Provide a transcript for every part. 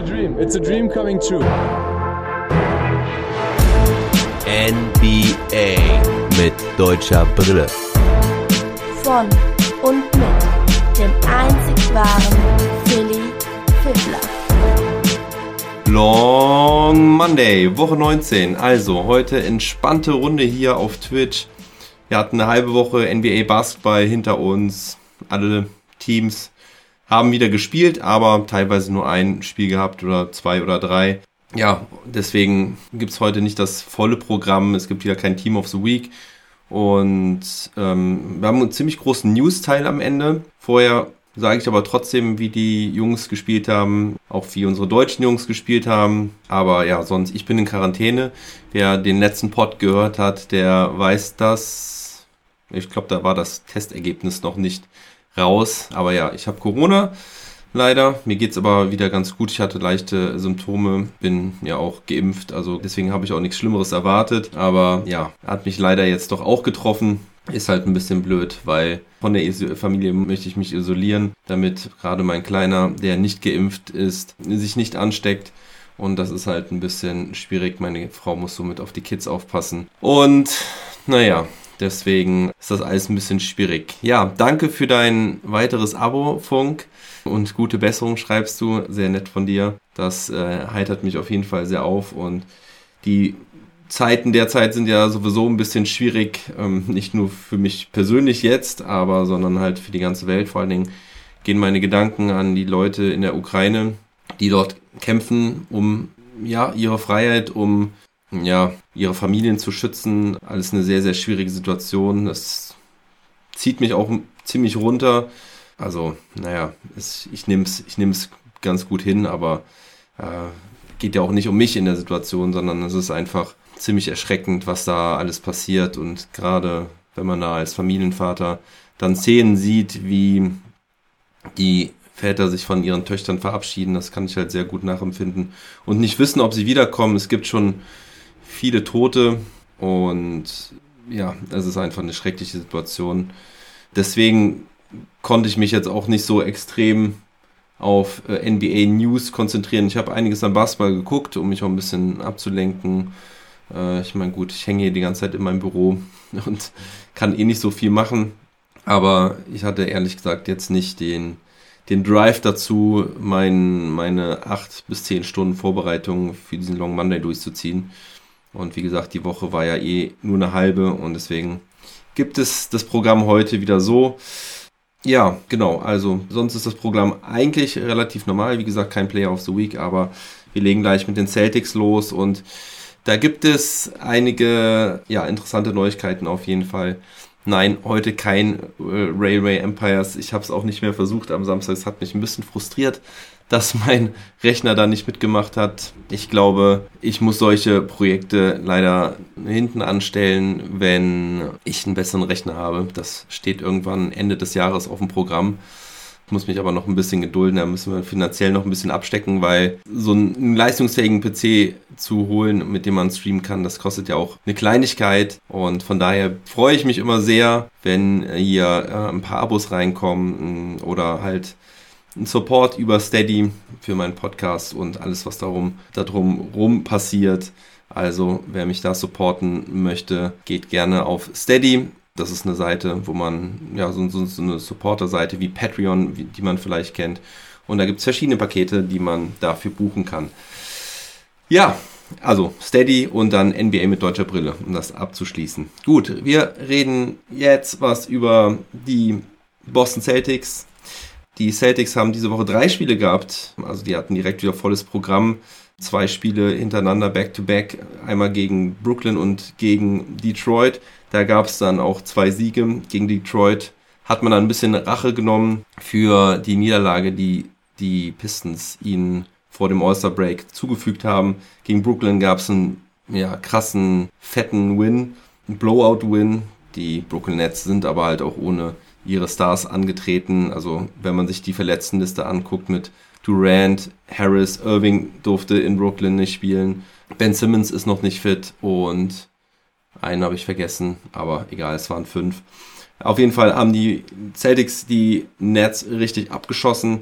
a dream. It's a dream coming true. NBA mit deutscher Brille. Von und mit dem einzig wahren Philly Fiddler. Long Monday, Woche 19. Also heute entspannte Runde hier auf Twitch. Wir hatten eine halbe Woche NBA Basketball hinter uns. Alle Teams haben wieder gespielt, aber teilweise nur ein Spiel gehabt oder zwei oder drei. Ja, deswegen gibt's heute nicht das volle Programm. Es gibt wieder kein Team of the Week. Und ähm, wir haben einen ziemlich großen News-Teil am Ende. Vorher sage ich aber trotzdem, wie die Jungs gespielt haben, auch wie unsere deutschen Jungs gespielt haben. Aber ja, sonst, ich bin in Quarantäne. Wer den letzten Pod gehört hat, der weiß das. Ich glaube, da war das Testergebnis noch nicht raus. Aber ja, ich habe Corona. Leider. Mir geht's aber wieder ganz gut. Ich hatte leichte Symptome, bin ja auch geimpft, also deswegen habe ich auch nichts Schlimmeres erwartet. Aber ja, hat mich leider jetzt doch auch getroffen. Ist halt ein bisschen blöd, weil von der Familie möchte ich mich isolieren, damit gerade mein Kleiner, der nicht geimpft ist, sich nicht ansteckt. Und das ist halt ein bisschen schwierig. Meine Frau muss somit auf die Kids aufpassen. Und naja, Deswegen ist das alles ein bisschen schwierig. Ja, danke für dein weiteres Abo, Funk. Und gute Besserung schreibst du. Sehr nett von dir. Das äh, heitert mich auf jeden Fall sehr auf. Und die Zeiten derzeit sind ja sowieso ein bisschen schwierig. Ähm, nicht nur für mich persönlich jetzt, aber sondern halt für die ganze Welt. Vor allen Dingen gehen meine Gedanken an die Leute in der Ukraine, die dort kämpfen, um ja ihre Freiheit, um ja, ihre Familien zu schützen. Alles eine sehr, sehr schwierige Situation. Das zieht mich auch ziemlich runter. Also, naja, es, ich nehme es ich ganz gut hin, aber äh, geht ja auch nicht um mich in der Situation, sondern es ist einfach ziemlich erschreckend, was da alles passiert. Und gerade wenn man da als Familienvater dann Szenen sieht, wie die Väter sich von ihren Töchtern verabschieden, das kann ich halt sehr gut nachempfinden und nicht wissen, ob sie wiederkommen. Es gibt schon viele Tote und ja, es ist einfach eine schreckliche Situation. Deswegen konnte ich mich jetzt auch nicht so extrem auf äh, NBA News konzentrieren. Ich habe einiges an Basketball geguckt, um mich auch ein bisschen abzulenken. Äh, ich meine, gut, ich hänge hier die ganze Zeit in meinem Büro und kann eh nicht so viel machen. Aber ich hatte ehrlich gesagt jetzt nicht den, den Drive dazu, mein, meine acht bis zehn Stunden Vorbereitung für diesen Long Monday durchzuziehen. Und wie gesagt, die Woche war ja eh nur eine halbe und deswegen gibt es das Programm heute wieder so. Ja, genau. Also sonst ist das Programm eigentlich relativ normal. Wie gesagt, kein Player of the Week, aber wir legen gleich mit den Celtics los und da gibt es einige ja, interessante Neuigkeiten auf jeden Fall. Nein, heute kein äh, Railway Empires. Ich habe es auch nicht mehr versucht am Samstag. Es hat mich ein bisschen frustriert, dass mein Rechner da nicht mitgemacht hat. Ich glaube, ich muss solche Projekte leider hinten anstellen, wenn ich einen besseren Rechner habe. Das steht irgendwann Ende des Jahres auf dem Programm. Ich muss mich aber noch ein bisschen gedulden, da müssen wir finanziell noch ein bisschen abstecken, weil so einen leistungsfähigen PC zu holen, mit dem man streamen kann, das kostet ja auch eine Kleinigkeit. Und von daher freue ich mich immer sehr, wenn hier äh, ein paar Abos reinkommen oder halt ein Support über Steady für meinen Podcast und alles, was darum, darum rum passiert. Also, wer mich da supporten möchte, geht gerne auf Steady. Das ist eine Seite, wo man, ja, so, so, so eine Supporter-Seite wie Patreon, wie, die man vielleicht kennt. Und da gibt es verschiedene Pakete, die man dafür buchen kann. Ja, also Steady und dann NBA mit deutscher Brille, um das abzuschließen. Gut, wir reden jetzt was über die Boston Celtics, die Celtics haben diese Woche drei Spiele gehabt. Also die hatten direkt wieder volles Programm. Zwei Spiele hintereinander, back-to-back. -back, einmal gegen Brooklyn und gegen Detroit. Da gab es dann auch zwei Siege. Gegen Detroit hat man dann ein bisschen Rache genommen für die Niederlage, die die Pistons ihnen vor dem All-Star-Break zugefügt haben. Gegen Brooklyn gab es einen ja, krassen, fetten Win, einen Blowout-Win. Die Brooklyn Nets sind aber halt auch ohne ihre Stars angetreten. Also wenn man sich die Verletztenliste anguckt mit Durant, Harris, Irving durfte in Brooklyn nicht spielen. Ben Simmons ist noch nicht fit und einen habe ich vergessen, aber egal, es waren fünf. Auf jeden Fall haben die Celtics die Nets richtig abgeschossen.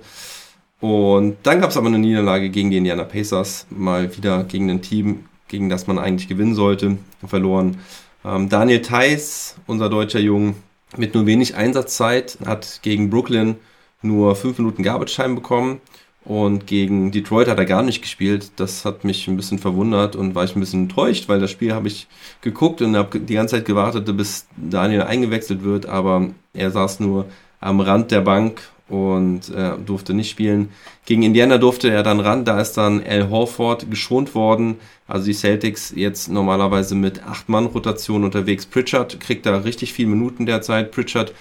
Und dann gab es aber eine Niederlage gegen die Indiana Pacers, mal wieder gegen ein Team, gegen das man eigentlich gewinnen sollte, verloren. Ähm, Daniel Theiss, unser deutscher Jung, mit nur wenig Einsatzzeit, hat gegen Brooklyn nur fünf Minuten Garbage Time bekommen und gegen Detroit hat er gar nicht gespielt. Das hat mich ein bisschen verwundert und war ich ein bisschen enttäuscht, weil das Spiel habe ich geguckt und habe die ganze Zeit gewartet, bis Daniel eingewechselt wird, aber er saß nur am Rand der Bank und äh, durfte nicht spielen. Gegen Indiana durfte er dann ran, da ist dann Al Horford geschont worden. Also die Celtics jetzt normalerweise mit 8-Mann-Rotation unterwegs. Pritchard kriegt da richtig viel Minuten derzeit. Pritchard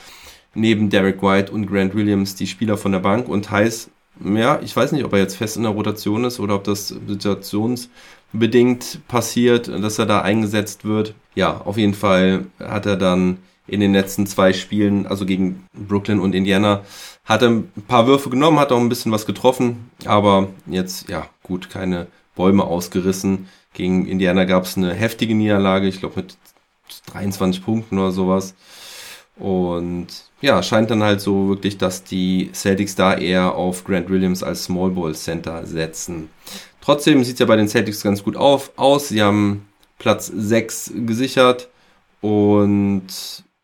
neben Derek White und Grant Williams die Spieler von der Bank und heiß, ja, ich weiß nicht, ob er jetzt fest in der Rotation ist oder ob das situationsbedingt passiert, dass er da eingesetzt wird. Ja, auf jeden Fall hat er dann in den letzten zwei Spielen, also gegen Brooklyn und Indiana, hat er ein paar Würfe genommen, hat auch ein bisschen was getroffen, aber jetzt, ja, gut, keine Bäume ausgerissen. Gegen Indiana gab es eine heftige Niederlage, ich glaube mit 23 Punkten oder sowas. Und ja, scheint dann halt so wirklich, dass die Celtics da eher auf Grant Williams als Small Ball Center setzen. Trotzdem sieht es ja bei den Celtics ganz gut auf, aus. Sie haben Platz 6 gesichert und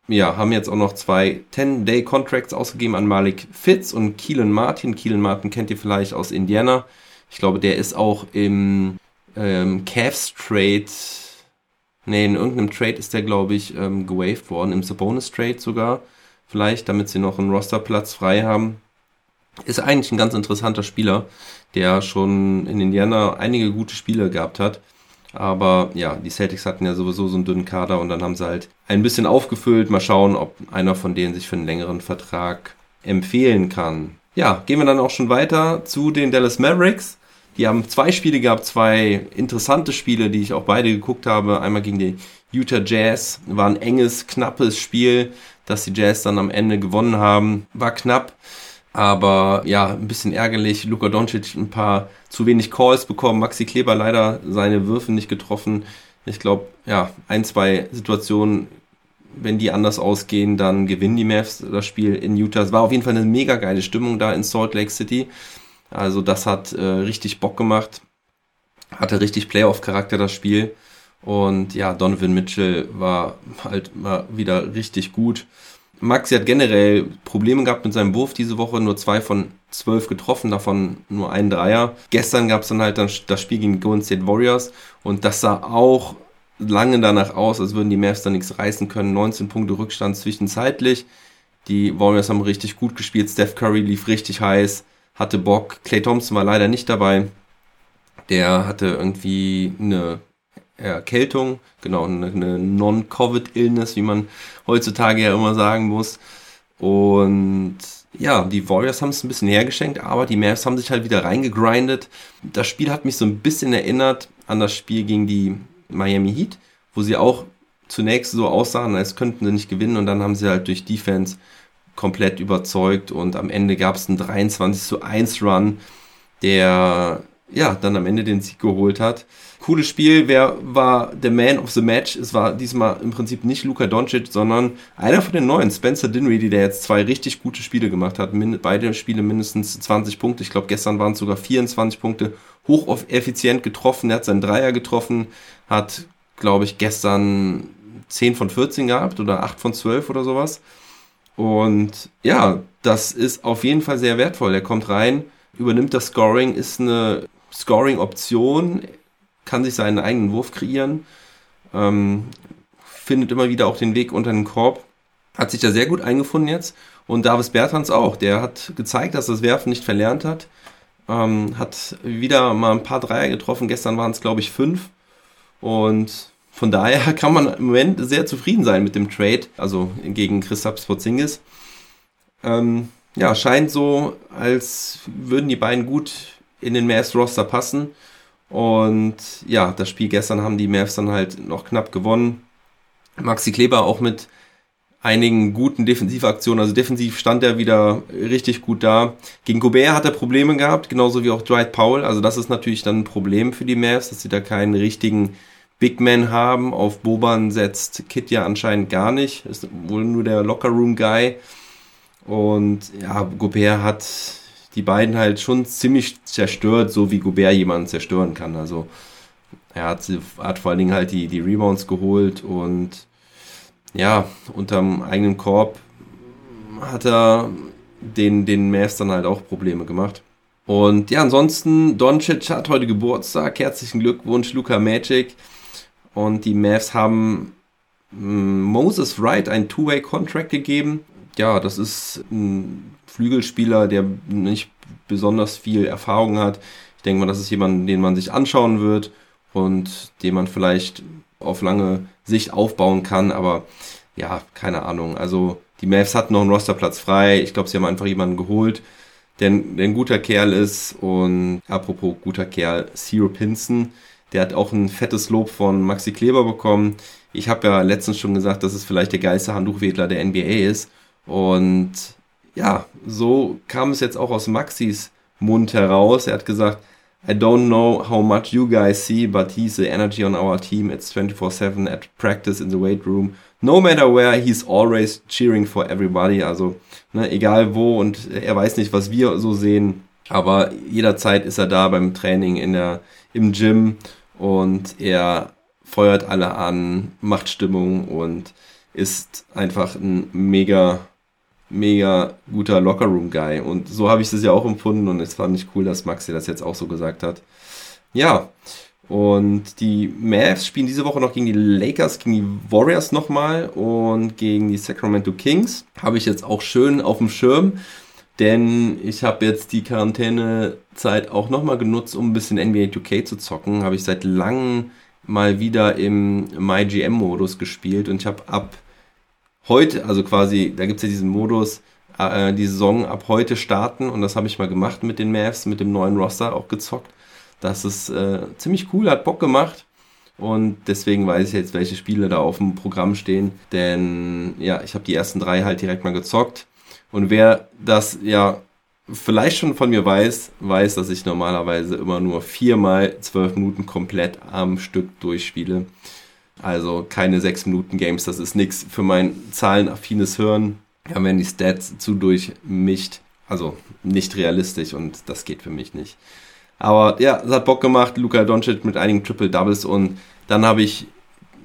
ja, haben jetzt auch noch zwei 10-Day-Contracts ausgegeben an Malik Fitz und Keelan Martin. Keelan Martin kennt ihr vielleicht aus Indiana. Ich glaube, der ist auch im ähm, Cavs Trade, nee, in irgendeinem Trade ist der, glaube ich, ähm, gewaved worden, im Sabonis Trade sogar. Vielleicht, damit sie noch einen Rosterplatz frei haben. Ist eigentlich ein ganz interessanter Spieler, der schon in Indiana einige gute Spiele gehabt hat. Aber ja, die Celtics hatten ja sowieso so einen dünnen Kader und dann haben sie halt ein bisschen aufgefüllt. Mal schauen, ob einer von denen sich für einen längeren Vertrag empfehlen kann. Ja, gehen wir dann auch schon weiter zu den Dallas Mavericks. Die haben zwei Spiele gehabt, zwei interessante Spiele, die ich auch beide geguckt habe. Einmal gegen die Utah Jazz. War ein enges, knappes Spiel, das die Jazz dann am Ende gewonnen haben. War knapp. Aber ja, ein bisschen ärgerlich. Luka Doncic ein paar zu wenig Calls bekommen. Maxi Kleber leider seine Würfe nicht getroffen. Ich glaube, ja, ein, zwei Situationen, wenn die anders ausgehen, dann gewinnen die Mavs das Spiel in Utah. Es war auf jeden Fall eine mega geile Stimmung da in Salt Lake City. Also das hat äh, richtig Bock gemacht. Hatte richtig Playoff-Charakter das Spiel. Und ja, Donovan Mitchell war halt mal wieder richtig gut. Maxi hat generell Probleme gehabt mit seinem Wurf diese Woche, nur zwei von zwölf getroffen, davon nur ein Dreier. Gestern gab es dann halt das Spiel gegen Golden State Warriors und das sah auch lange danach aus, als würden die Mavs da nichts reißen können. 19 Punkte Rückstand zwischenzeitlich. Die Warriors haben richtig gut gespielt. Steph Curry lief richtig heiß, hatte Bock. Clay Thompson war leider nicht dabei. Der hatte irgendwie eine Erkältung, genau, eine, Non-Covid-Illness, wie man heutzutage ja immer sagen muss. Und ja, die Warriors haben es ein bisschen hergeschenkt, aber die Mavs haben sich halt wieder reingegrindet. Das Spiel hat mich so ein bisschen erinnert an das Spiel gegen die Miami Heat, wo sie auch zunächst so aussahen, als könnten sie nicht gewinnen und dann haben sie halt durch Defense komplett überzeugt und am Ende gab es einen 23 zu 1 Run, der ja dann am Ende den Sieg geholt hat cooles Spiel. Wer war der Man of the Match? Es war diesmal im Prinzip nicht Luka Doncic, sondern einer von den neuen, Spencer Dinwiddie, der jetzt zwei richtig gute Spiele gemacht hat. beide Spiele mindestens 20 Punkte. Ich glaube, gestern waren es sogar 24 Punkte. Hocheffizient getroffen. Er hat seinen Dreier getroffen. Hat, glaube ich, gestern 10 von 14 gehabt oder 8 von 12 oder sowas. Und ja, das ist auf jeden Fall sehr wertvoll. Er kommt rein, übernimmt das Scoring, ist eine Scoring-Option kann sich seinen eigenen Wurf kreieren, ähm, findet immer wieder auch den Weg unter den Korb, hat sich da sehr gut eingefunden jetzt. Und Davis Bertans auch, der hat gezeigt, dass das Werfen nicht verlernt hat. Ähm, hat wieder mal ein paar Dreier getroffen. Gestern waren es, glaube ich, fünf. Und von daher kann man im Moment sehr zufrieden sein mit dem Trade, also gegen Christoph Porzingis. Ähm, ja, scheint so, als würden die beiden gut in den Mavs-Roster passen. Und ja, das Spiel gestern haben die Mavs dann halt noch knapp gewonnen. Maxi Kleber auch mit einigen guten Defensivaktionen. Also defensiv stand er wieder richtig gut da. Gegen Gobert hat er Probleme gehabt, genauso wie auch Dwight Powell. Also das ist natürlich dann ein Problem für die Mavs, dass sie da keinen richtigen Big Man haben. Auf Boban setzt Kit ja anscheinend gar nicht. Ist wohl nur der Locker Room Guy. Und ja, Gobert hat die beiden halt schon ziemlich zerstört, so wie Gobert jemanden zerstören kann. Also er hat, hat vor allen Dingen halt die, die Rebounds geholt und ja, unterm eigenen Korb hat er den, den Mavs dann halt auch Probleme gemacht. Und ja, ansonsten, Doncic hat heute Geburtstag. Herzlichen Glückwunsch, Luca Magic. Und die Mavs haben mm, Moses Wright ein Two-Way-Contract gegeben. Ja, das ist ein Flügelspieler, der nicht besonders viel Erfahrung hat. Ich denke mal, das ist jemand, den man sich anschauen wird und den man vielleicht auf lange Sicht aufbauen kann. Aber ja, keine Ahnung. Also die Mavs hatten noch einen Rosterplatz frei. Ich glaube, sie haben einfach jemanden geholt, der, der ein guter Kerl ist. Und apropos guter Kerl, Ciro Pinson, der hat auch ein fettes Lob von Maxi Kleber bekommen. Ich habe ja letztens schon gesagt, dass es vielleicht der geilste Handtuchwedler der NBA ist. Und ja, so kam es jetzt auch aus Maxis Mund heraus. Er hat gesagt, I don't know how much you guys see, but he's the energy on our team. It's 24-7 at practice in the weight room. No matter where, he's always cheering for everybody. Also, ne, egal wo und er weiß nicht, was wir so sehen. Aber jederzeit ist er da beim Training in der, im Gym und er feuert alle an, macht Stimmung und ist einfach ein mega mega guter Lockerroom-Guy. Und so habe ich das ja auch empfunden und es fand ich cool, dass Maxi das jetzt auch so gesagt hat. Ja, und die Mavs spielen diese Woche noch gegen die Lakers, gegen die Warriors nochmal und gegen die Sacramento Kings. Habe ich jetzt auch schön auf dem Schirm, denn ich habe jetzt die Quarantänezeit auch nochmal genutzt, um ein bisschen NBA 2K zu zocken. Habe ich seit langem mal wieder im MyGM-Modus gespielt und ich habe ab heute, also quasi, da gibt es ja diesen Modus, äh, die Saison ab heute starten und das habe ich mal gemacht mit den Mavs, mit dem neuen Roster auch gezockt. Das ist äh, ziemlich cool, hat Bock gemacht. Und deswegen weiß ich jetzt, welche Spiele da auf dem Programm stehen. Denn ja, ich habe die ersten drei halt direkt mal gezockt. Und wer das ja vielleicht schon von mir weiß, weiß, dass ich normalerweise immer nur viermal zwölf Minuten komplett am Stück durchspiele. Also keine 6 Minuten Games, das ist nichts für mein zahlenaffines Hirn. Ja, wenn die Stats zu durchmischt, also nicht realistisch und das geht für mich nicht. Aber ja, es hat Bock gemacht, Luka Doncic mit einigen Triple Doubles und dann habe ich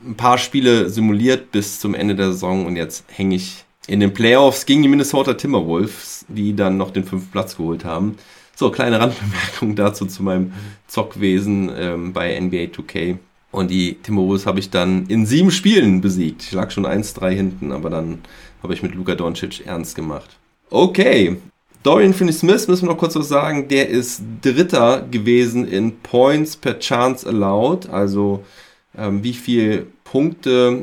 ein paar Spiele simuliert bis zum Ende der Saison und jetzt hänge ich in den Playoffs gegen die Minnesota Timberwolves, die dann noch den fünften Platz geholt haben. So, kleine Randbemerkung dazu zu meinem Zockwesen ähm, bei NBA 2K. Und die Timberwolves habe ich dann in sieben Spielen besiegt. Ich lag schon 1-3 hinten, aber dann habe ich mit Luka Doncic ernst gemacht. Okay, Dorian Finney-Smith müssen wir noch kurz was sagen. Der ist Dritter gewesen in Points per Chance allowed, also ähm, wie viel Punkte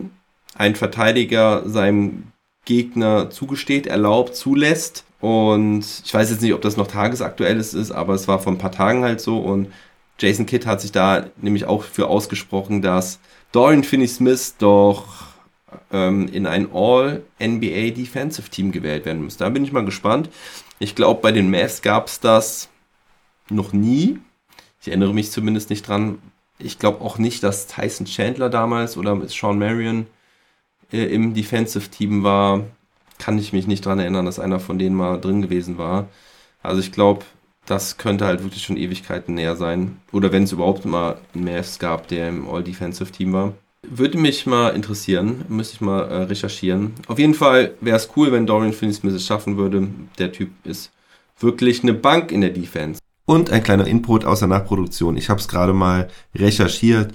ein Verteidiger seinem Gegner zugesteht, erlaubt, zulässt. Und ich weiß jetzt nicht, ob das noch tagesaktuell ist, aber es war vor ein paar Tagen halt so. Und Jason Kidd hat sich da nämlich auch für ausgesprochen, dass Dorian Finney-Smith doch ähm, in ein All-NBA Defensive Team gewählt werden muss. Da bin ich mal gespannt. Ich glaube, bei den Mavs gab es das noch nie. Ich erinnere mich zumindest nicht dran. Ich glaube auch nicht, dass Tyson Chandler damals oder Sean Marion äh, im Defensive Team war. Kann ich mich nicht dran erinnern, dass einer von denen mal drin gewesen war. Also ich glaube, das könnte halt wirklich schon Ewigkeiten näher sein. Oder wenn es überhaupt mal einen Mavs gab, der im All-Defensive-Team war. Würde mich mal interessieren, müsste ich mal äh, recherchieren. Auf jeden Fall wäre es cool, wenn Dorian Finney-Smith es schaffen würde. Der Typ ist wirklich eine Bank in der Defense. Und ein kleiner Input aus der Nachproduktion. Ich habe es gerade mal recherchiert.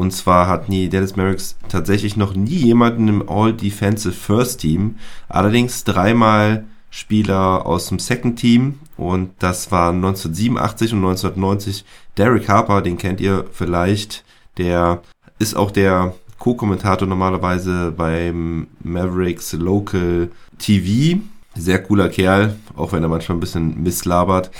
Und zwar hat nie Dennis Merricks tatsächlich noch nie jemanden im All-Defensive First Team. Allerdings dreimal Spieler aus dem Second Team und das waren 1987 und 1990 Derek Harper, den kennt ihr vielleicht, der ist auch der Co-Kommentator normalerweise beim Mavericks Local TV. Sehr cooler Kerl, auch wenn er manchmal ein bisschen misslabert.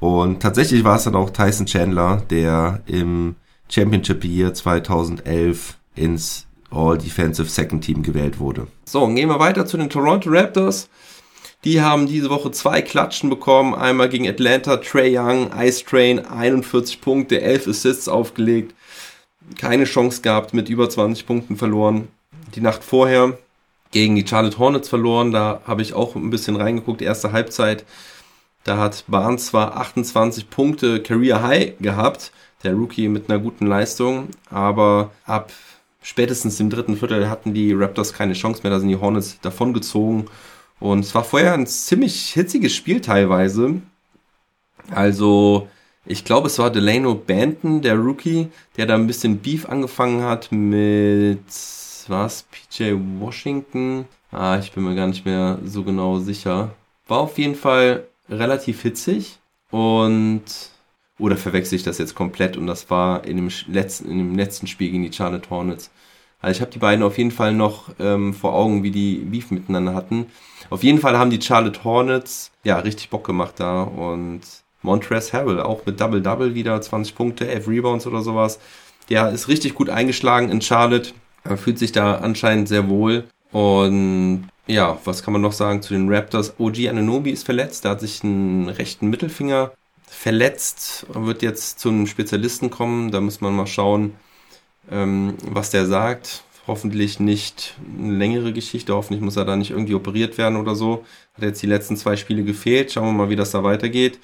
Und tatsächlich war es dann auch Tyson Chandler, der im Championship Year 2011 ins All Defensive Second Team gewählt wurde. So, gehen wir weiter zu den Toronto Raptors. Die haben diese Woche zwei Klatschen bekommen. Einmal gegen Atlanta, Trey Young, Ice Train, 41 Punkte, 11 Assists aufgelegt. Keine Chance gehabt, mit über 20 Punkten verloren. Die Nacht vorher gegen die Charlotte Hornets verloren. Da habe ich auch ein bisschen reingeguckt. Erste Halbzeit Da hat Barnes zwar 28 Punkte Career High gehabt, der Rookie mit einer guten Leistung, aber ab spätestens im dritten Viertel hatten die Raptors keine Chance mehr, da sind die Hornets davongezogen. Und es war vorher ein ziemlich hitziges Spiel teilweise. Also, ich glaube, es war Delano Banton, der Rookie, der da ein bisschen Beef angefangen hat mit, was, PJ Washington? Ah, ich bin mir gar nicht mehr so genau sicher. War auf jeden Fall relativ hitzig und oder verwechsel ich das jetzt komplett und das war in dem letzten, in dem letzten Spiel gegen die Charlotte Hornets. Also ich habe die beiden auf jeden Fall noch ähm, vor Augen, wie die Beef miteinander hatten. Auf jeden Fall haben die Charlotte Hornets ja richtig Bock gemacht da und Montrezl Harrell auch mit Double-Double wieder, 20 Punkte, 11 Rebounds oder sowas. Der ist richtig gut eingeschlagen in Charlotte, er fühlt sich da anscheinend sehr wohl und ja, was kann man noch sagen zu den Raptors? OG Ananobi ist verletzt, der hat sich einen rechten Mittelfinger verletzt, wird jetzt zu einem Spezialisten kommen, da muss man mal schauen, ähm, was der sagt. Hoffentlich nicht eine längere Geschichte, hoffentlich muss er da nicht irgendwie operiert werden oder so. Hat jetzt die letzten zwei Spiele gefehlt, schauen wir mal, wie das da weitergeht.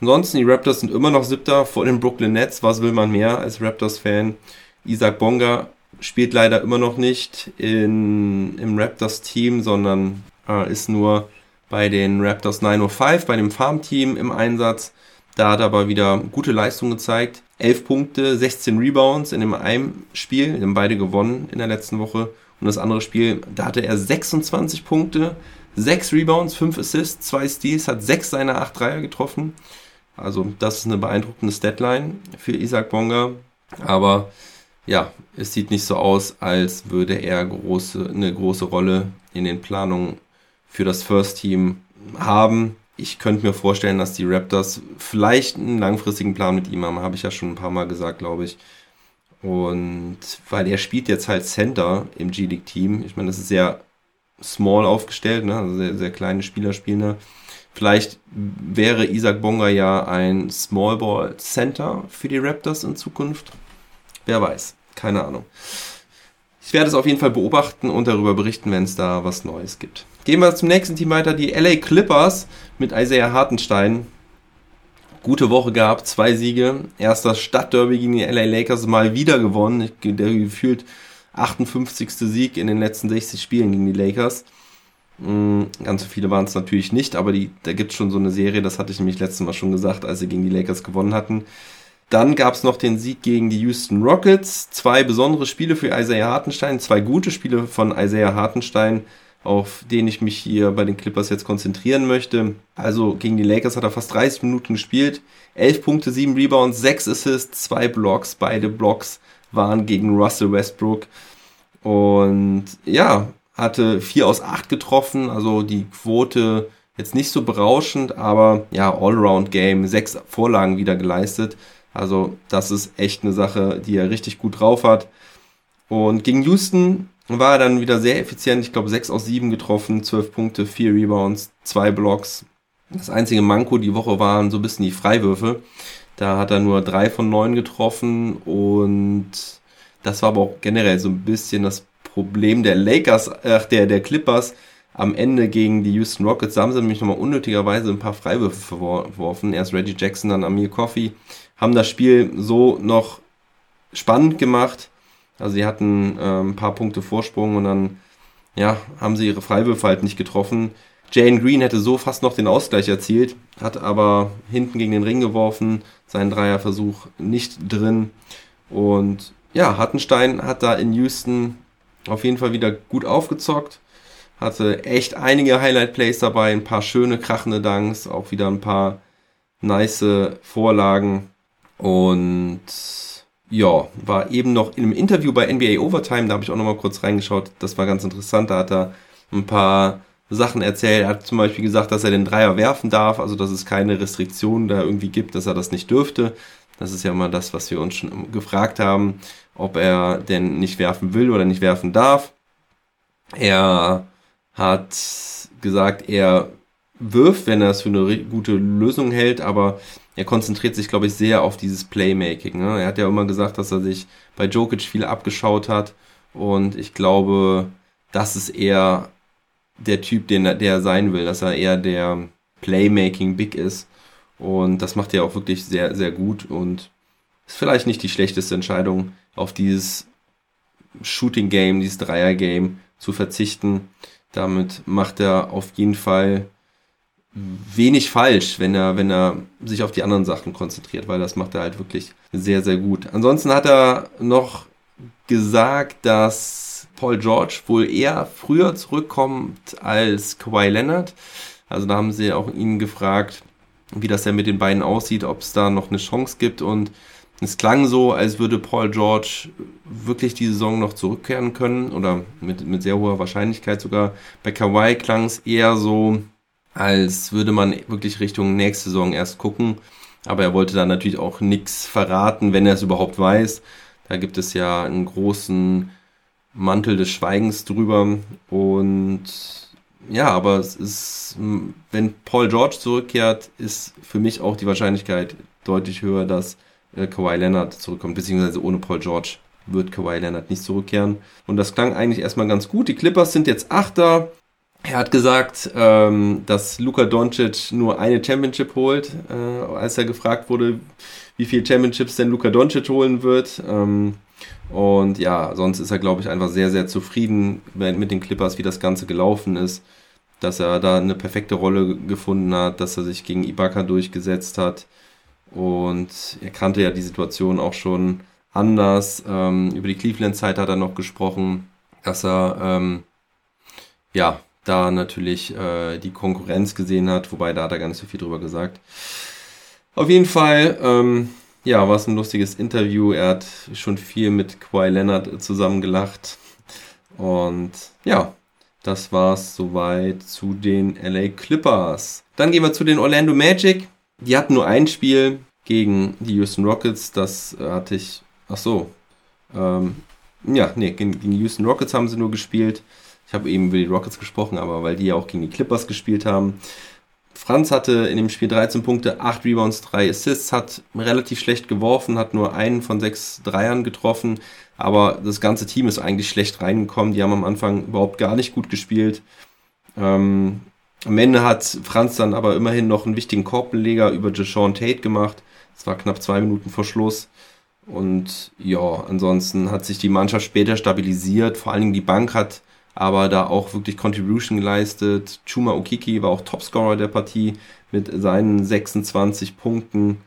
Ansonsten, die Raptors sind immer noch siebter vor den Brooklyn Nets, was will man mehr als Raptors-Fan? Isaac Bonga spielt leider immer noch nicht in, im Raptors-Team, sondern äh, ist nur bei den Raptors 905, bei dem Farm-Team im Einsatz. Da hat er aber wieder gute Leistung gezeigt. 11 Punkte, 16 Rebounds in dem einen Spiel. Haben beide gewonnen in der letzten Woche. Und das andere Spiel, da hatte er 26 Punkte, 6 Rebounds, 5 Assists, 2 Steals, hat 6 seiner 8 Dreier getroffen. Also das ist eine beeindruckende Statline für Isaac Bonga. Aber ja, es sieht nicht so aus, als würde er große, eine große Rolle in den Planungen für das First Team haben ich könnte mir vorstellen, dass die Raptors vielleicht einen langfristigen Plan mit ihm haben, habe ich ja schon ein paar Mal gesagt, glaube ich. Und weil er spielt jetzt halt Center im G-League-Team. Ich meine, das ist sehr small aufgestellt, ne? also sehr, sehr kleine Spieler spielen da. Vielleicht wäre Isaac Bonga ja ein Small Ball Center für die Raptors in Zukunft. Wer weiß, keine Ahnung. Ich werde es auf jeden Fall beobachten und darüber berichten, wenn es da was Neues gibt. Gehen wir zum nächsten Team weiter. Die LA Clippers mit Isaiah Hartenstein. Gute Woche gehabt, zwei Siege. Erster Stadtderby gegen die LA Lakers mal wieder gewonnen. Der gefühlt 58. Sieg in den letzten 60 Spielen gegen die Lakers. Mm, ganz so viele waren es natürlich nicht, aber die, da gibt es schon so eine Serie, das hatte ich nämlich letztes Mal schon gesagt, als sie gegen die Lakers gewonnen hatten. Dann gab es noch den Sieg gegen die Houston Rockets. Zwei besondere Spiele für Isaiah Hartenstein, zwei gute Spiele von Isaiah Hartenstein auf den ich mich hier bei den Clippers jetzt konzentrieren möchte. Also gegen die Lakers hat er fast 30 Minuten gespielt. 11 Punkte, 7 Rebounds, 6 Assists, 2 Blocks. Beide Blocks waren gegen Russell Westbrook. Und ja, hatte 4 aus 8 getroffen. Also die Quote jetzt nicht so berauschend, aber ja, Allround-Game. 6 Vorlagen wieder geleistet. Also das ist echt eine Sache, die er richtig gut drauf hat. Und gegen Houston war er dann wieder sehr effizient. Ich glaube, 6 aus 7 getroffen, 12 Punkte, 4 Rebounds, 2 Blocks. Das einzige Manko die Woche waren so ein bisschen die Freiwürfe. Da hat er nur 3 von 9 getroffen und das war aber auch generell so ein bisschen das Problem der Lakers, ach, der, der Clippers am Ende gegen die Houston Rockets. Da haben sie nämlich nochmal unnötigerweise ein paar Freiwürfe verworfen. Erst Reggie Jackson, dann Amir Coffey. Haben das Spiel so noch spannend gemacht also sie hatten äh, ein paar Punkte Vorsprung und dann ja, haben sie ihre Freiwürfe halt nicht getroffen. Jane Green hätte so fast noch den Ausgleich erzielt, hat aber hinten gegen den Ring geworfen, seinen Dreierversuch nicht drin. Und ja, Hattenstein hat da in Houston auf jeden Fall wieder gut aufgezockt. Hatte echt einige Highlight-Plays dabei, ein paar schöne, krachende Dunks, auch wieder ein paar nice Vorlagen. Und ja, war eben noch in einem Interview bei NBA Overtime, da habe ich auch noch mal kurz reingeschaut, das war ganz interessant, da hat er ein paar Sachen erzählt. Er hat zum Beispiel gesagt, dass er den Dreier werfen darf, also dass es keine Restriktion da irgendwie gibt, dass er das nicht dürfte. Das ist ja immer das, was wir uns schon gefragt haben, ob er denn nicht werfen will oder nicht werfen darf. Er hat gesagt, er wirft, wenn er es für eine gute Lösung hält, aber er konzentriert sich, glaube ich, sehr auf dieses Playmaking. Ne? Er hat ja immer gesagt, dass er sich bei Jokic viel abgeschaut hat und ich glaube, das ist eher der Typ, den er, der er sein will, dass er eher der Playmaking big ist. Und das macht er auch wirklich sehr, sehr gut und ist vielleicht nicht die schlechteste Entscheidung, auf dieses Shooting Game, dieses Dreier Game zu verzichten. Damit macht er auf jeden Fall wenig falsch, wenn er, wenn er sich auf die anderen Sachen konzentriert, weil das macht er halt wirklich sehr, sehr gut. Ansonsten hat er noch gesagt, dass Paul George wohl eher früher zurückkommt als Kawhi Leonard. Also da haben sie auch ihn gefragt, wie das ja mit den beiden aussieht, ob es da noch eine Chance gibt und es klang so, als würde Paul George wirklich die Saison noch zurückkehren können oder mit, mit sehr hoher Wahrscheinlichkeit sogar. Bei Kawhi klang es eher so, als würde man wirklich Richtung nächste Saison erst gucken. Aber er wollte da natürlich auch nichts verraten, wenn er es überhaupt weiß. Da gibt es ja einen großen Mantel des Schweigens drüber. Und ja, aber es ist, wenn Paul George zurückkehrt, ist für mich auch die Wahrscheinlichkeit deutlich höher, dass äh, Kawhi Leonard zurückkommt, beziehungsweise ohne Paul George wird Kawhi Leonard nicht zurückkehren. Und das klang eigentlich erstmal ganz gut. Die Clippers sind jetzt Achter. Er hat gesagt, ähm, dass Luka Doncic nur eine Championship holt, äh, als er gefragt wurde, wie viele Championships denn Luka Doncic holen wird. Ähm, und ja, sonst ist er, glaube ich, einfach sehr, sehr zufrieden mit den Clippers, wie das Ganze gelaufen ist. Dass er da eine perfekte Rolle gefunden hat, dass er sich gegen Ibaka durchgesetzt hat. Und er kannte ja die Situation auch schon anders. Ähm, über die Cleveland-Zeit hat er noch gesprochen, dass er ähm, ja da natürlich äh, die Konkurrenz gesehen hat, wobei da hat er gar nicht so viel drüber gesagt. Auf jeden Fall, ähm, ja, war es ein lustiges Interview. Er hat schon viel mit Kawhi Leonard zusammen gelacht. Und ja, das war's soweit zu den LA Clippers. Dann gehen wir zu den Orlando Magic. Die hatten nur ein Spiel gegen die Houston Rockets. Das hatte ich. Ach so. Ähm, ja, nee, gegen die Houston Rockets haben sie nur gespielt. Ich habe eben über die Rockets gesprochen, aber weil die ja auch gegen die Clippers gespielt haben. Franz hatte in dem Spiel 13 Punkte, 8 Rebounds, 3 Assists, hat relativ schlecht geworfen, hat nur einen von sechs Dreiern getroffen, aber das ganze Team ist eigentlich schlecht reingekommen. Die haben am Anfang überhaupt gar nicht gut gespielt. Ähm, am Ende hat Franz dann aber immerhin noch einen wichtigen Korbbeleger über Jashawn Tate gemacht. Es war knapp zwei Minuten vor Schluss. Und ja, ansonsten hat sich die Mannschaft später stabilisiert. Vor allen Dingen die Bank hat aber da auch wirklich Contribution geleistet. Chuma Okiki war auch Topscorer der Partie mit seinen 26 Punkten.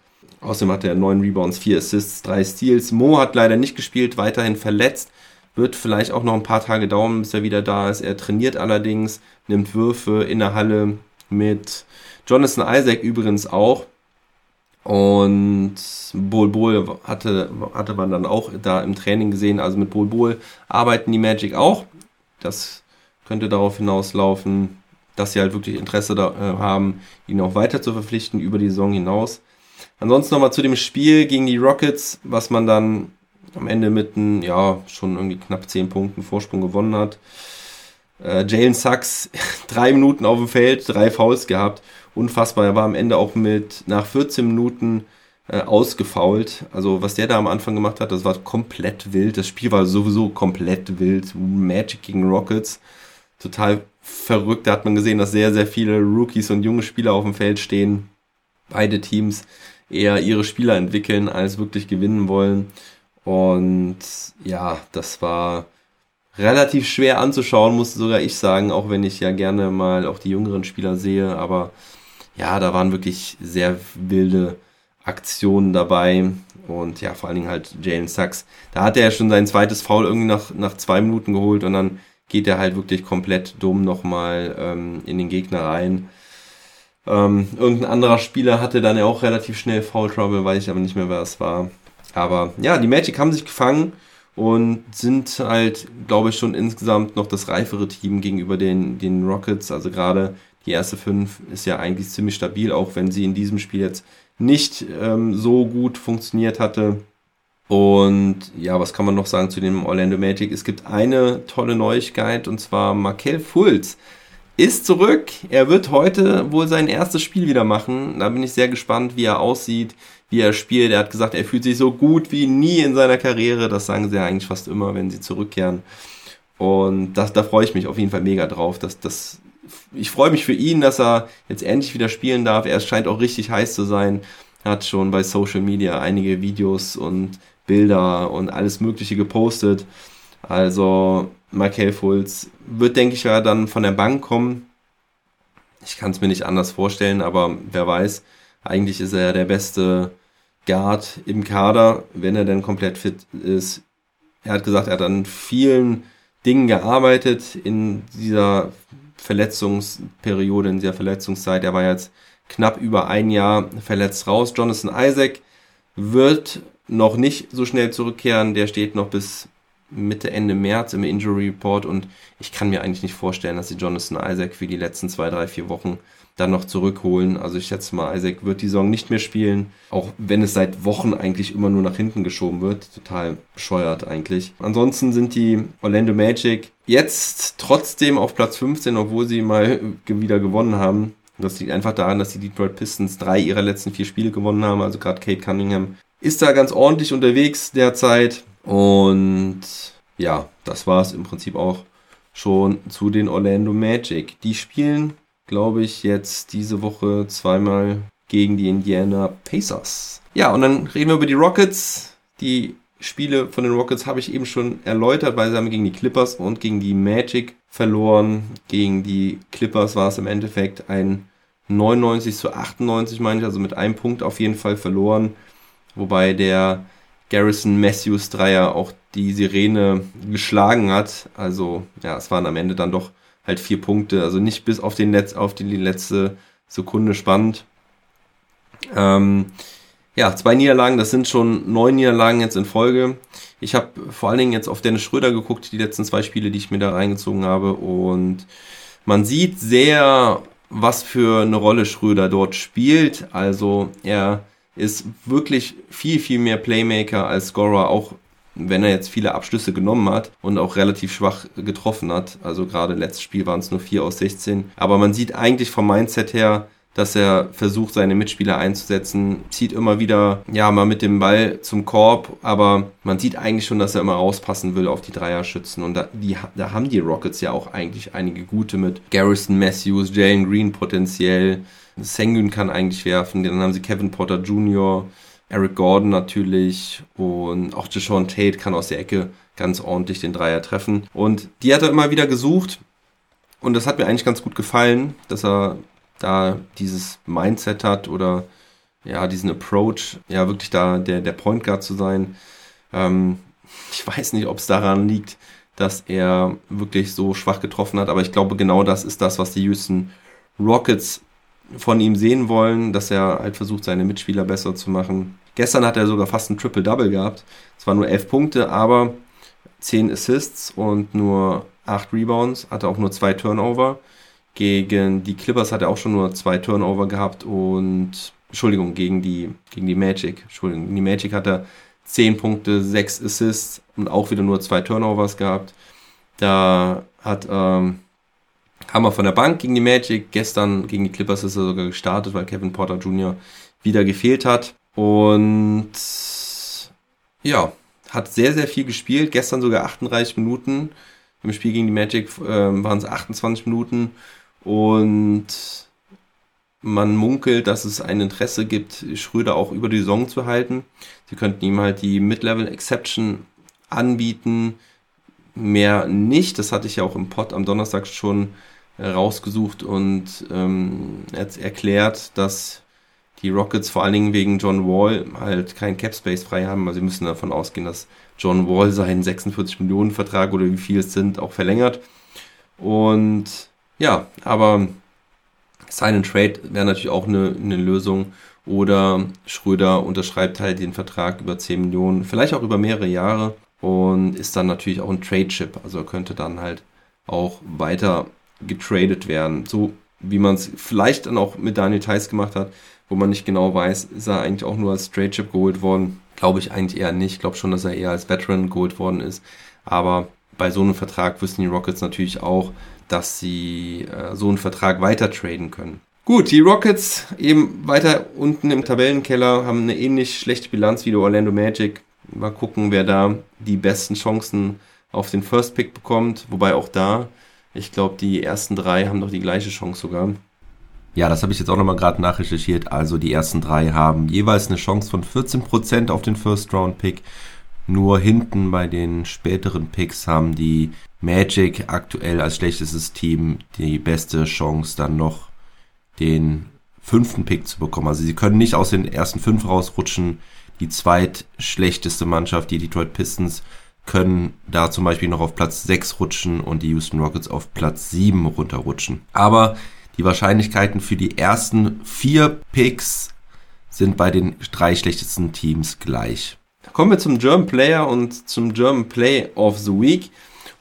Außerdem hat er 9 Rebounds, 4 Assists, 3 Steals. Mo hat leider nicht gespielt, weiterhin verletzt. Wird vielleicht auch noch ein paar Tage dauern, bis er wieder da ist. Er trainiert allerdings, nimmt Würfe in der Halle mit Jonathan Isaac übrigens auch. Und Bol Bol hatte, hatte man dann auch da im Training gesehen. Also mit Bol Bol arbeiten die Magic auch. Das könnte darauf hinauslaufen, dass sie halt wirklich Interesse da, äh, haben, ihn auch weiter zu verpflichten über die Saison hinaus. Ansonsten nochmal zu dem Spiel gegen die Rockets, was man dann am Ende mit einem, ja, schon irgendwie knapp 10 Punkten Vorsprung gewonnen hat. Äh, Jalen Sachs, drei Minuten auf dem Feld, drei Fouls gehabt. Unfassbar. Er war am Ende auch mit nach 14 Minuten äh, ausgefault. Also was der da am Anfang gemacht hat, das war komplett wild. Das Spiel war sowieso komplett wild. Magic gegen Rockets. Total verrückt. Da hat man gesehen, dass sehr, sehr viele Rookies und junge Spieler auf dem Feld stehen. Beide Teams eher ihre Spieler entwickeln, als wirklich gewinnen wollen. Und ja, das war relativ schwer anzuschauen, muss sogar ich sagen, auch wenn ich ja gerne mal auch die jüngeren Spieler sehe. Aber ja, da waren wirklich sehr wilde Aktionen dabei. Und ja, vor allen Dingen halt Jalen Sachs. Da hat er ja schon sein zweites Foul irgendwie nach, nach zwei Minuten geholt und dann geht er halt wirklich komplett dumm nochmal ähm, in den Gegner rein. Ähm, irgendein anderer Spieler hatte dann ja auch relativ schnell Foul Trouble, weiß ich aber nicht mehr, wer es war. Aber ja, die Magic haben sich gefangen und sind halt, glaube ich, schon insgesamt noch das reifere Team gegenüber den, den Rockets. Also gerade die erste fünf ist ja eigentlich ziemlich stabil, auch wenn sie in diesem Spiel jetzt nicht ähm, so gut funktioniert hatte. Und ja, was kann man noch sagen zu dem Orlando Magic? Es gibt eine tolle Neuigkeit und zwar Markel Fultz ist zurück. Er wird heute wohl sein erstes Spiel wieder machen. Da bin ich sehr gespannt, wie er aussieht, wie er spielt. Er hat gesagt, er fühlt sich so gut wie nie in seiner Karriere. Das sagen sie ja eigentlich fast immer, wenn sie zurückkehren. Und das, da freue ich mich auf jeden Fall mega drauf. Das, das ich freue mich für ihn, dass er jetzt endlich wieder spielen darf. Er scheint auch richtig heiß zu sein. Er hat schon bei Social Media einige Videos und Bilder und alles Mögliche gepostet. Also Michael Fultz wird, denke ich, ja dann von der Bank kommen. Ich kann es mir nicht anders vorstellen, aber wer weiß, eigentlich ist er ja der beste Guard im Kader, wenn er denn komplett fit ist. Er hat gesagt, er hat an vielen Dingen gearbeitet in dieser Verletzungsperiode, in dieser Verletzungszeit. Er war jetzt knapp über ein Jahr verletzt raus. Jonathan Isaac wird noch nicht so schnell zurückkehren. Der steht noch bis Mitte, Ende März im Injury Report und ich kann mir eigentlich nicht vorstellen, dass sie Jonathan Isaac für die letzten zwei, drei, vier Wochen dann noch zurückholen. Also ich schätze mal, Isaac wird die Saison nicht mehr spielen, auch wenn es seit Wochen eigentlich immer nur nach hinten geschoben wird. Total bescheuert eigentlich. Ansonsten sind die Orlando Magic jetzt trotzdem auf Platz 15, obwohl sie mal wieder gewonnen haben. Das liegt einfach daran, dass die Detroit Pistons drei ihrer letzten vier Spiele gewonnen haben. Also gerade Kate Cunningham ist da ganz ordentlich unterwegs derzeit. Und ja, das war es im Prinzip auch schon zu den Orlando Magic. Die spielen, glaube ich, jetzt diese Woche zweimal gegen die Indiana Pacers. Ja, und dann reden wir über die Rockets. Die Spiele von den Rockets habe ich eben schon erläutert, weil sie haben gegen die Clippers und gegen die Magic verloren. Gegen die Clippers war es im Endeffekt ein 99 zu 98, meine ich, also mit einem Punkt auf jeden Fall verloren. Wobei der Garrison Matthews Dreier auch die Sirene geschlagen hat. Also ja, es waren am Ende dann doch halt vier Punkte. Also nicht bis auf, den Netz, auf die letzte Sekunde spannend. Ähm, ja, zwei Niederlagen, das sind schon neun Niederlagen jetzt in Folge. Ich habe vor allen Dingen jetzt auf Dennis Schröder geguckt, die letzten zwei Spiele, die ich mir da reingezogen habe. Und man sieht sehr, was für eine Rolle Schröder dort spielt. Also er ist wirklich viel, viel mehr Playmaker als Scorer, auch wenn er jetzt viele Abschlüsse genommen hat und auch relativ schwach getroffen hat. Also gerade letztes Spiel waren es nur 4 aus 16. Aber man sieht eigentlich vom Mindset her, dass er versucht, seine Mitspieler einzusetzen, zieht immer wieder, ja, mal mit dem Ball zum Korb, aber man sieht eigentlich schon, dass er immer rauspassen will auf die Dreierschützen und da, die, da haben die Rockets ja auch eigentlich einige gute mit Garrison Matthews, Jalen Green potenziell, Sengun kann eigentlich werfen, dann haben sie Kevin Porter Jr., Eric Gordon natürlich und auch Deshaun Tate kann aus der Ecke ganz ordentlich den Dreier treffen und die hat er immer wieder gesucht und das hat mir eigentlich ganz gut gefallen, dass er da dieses Mindset hat oder ja, diesen Approach, ja, wirklich da der, der Point Guard zu sein. Ähm, ich weiß nicht, ob es daran liegt, dass er wirklich so schwach getroffen hat, aber ich glaube, genau das ist das, was die Houston Rockets von ihm sehen wollen, dass er halt versucht, seine Mitspieler besser zu machen. Gestern hat er sogar fast ein Triple-Double gehabt. Waren nur elf Punkte, aber zehn Assists und nur acht Rebounds, hatte auch nur zwei Turnover. Gegen die Clippers hat er auch schon nur zwei Turnover gehabt und Entschuldigung, gegen die, gegen die Magic. Entschuldigung, gegen die Magic hat er 10 Punkte, 6 Assists und auch wieder nur zwei Turnovers gehabt. Da hat ähm, kam er von der Bank gegen die Magic. Gestern gegen die Clippers ist er sogar gestartet, weil Kevin Porter Jr. wieder gefehlt hat. Und ja, hat sehr, sehr viel gespielt. Gestern sogar 38 Minuten. Im Spiel gegen die Magic äh, waren es 28 Minuten. Und man munkelt, dass es ein Interesse gibt, Schröder auch über die Saison zu halten. Sie könnten ihm halt die Mid-Level Exception anbieten. Mehr nicht. Das hatte ich ja auch im Pod am Donnerstag schon äh, rausgesucht und ähm, erklärt, dass die Rockets vor allen Dingen wegen John Wall halt kein Cap Space frei haben. Also sie müssen davon ausgehen, dass John Wall seinen 46 Millionen Vertrag oder wie viel es sind auch verlängert. Und ja, aber Sign and Trade wäre natürlich auch eine, eine Lösung. Oder Schröder unterschreibt halt den Vertrag über 10 Millionen, vielleicht auch über mehrere Jahre und ist dann natürlich auch ein Trade-Chip. Also könnte dann halt auch weiter getradet werden. So wie man es vielleicht dann auch mit Daniel Theiss gemacht hat, wo man nicht genau weiß, ist er eigentlich auch nur als Trade-Chip geholt worden. Glaube ich eigentlich eher nicht. Ich glaube schon, dass er eher als Veteran geholt worden ist. Aber bei so einem Vertrag wüssten die Rockets natürlich auch, dass sie äh, so einen Vertrag weiter traden können. Gut, die Rockets eben weiter unten im Tabellenkeller haben eine ähnlich schlechte Bilanz wie die Orlando Magic. Mal gucken, wer da die besten Chancen auf den First Pick bekommt. Wobei auch da Ich glaube, die ersten drei haben doch die gleiche Chance sogar. Ja, das habe ich jetzt auch nochmal gerade nachrecherchiert. Also die ersten drei haben jeweils eine Chance von 14% auf den First-Round-Pick. Nur hinten bei den späteren Picks haben die Magic aktuell als schlechtestes Team die beste Chance, dann noch den fünften Pick zu bekommen. Also sie können nicht aus den ersten fünf rausrutschen. Die zweitschlechteste Mannschaft, die Detroit Pistons, können da zum Beispiel noch auf Platz 6 rutschen und die Houston Rockets auf Platz 7 runterrutschen. Aber die Wahrscheinlichkeiten für die ersten vier Picks sind bei den drei schlechtesten Teams gleich. Kommen wir zum German Player und zum German Play of the Week.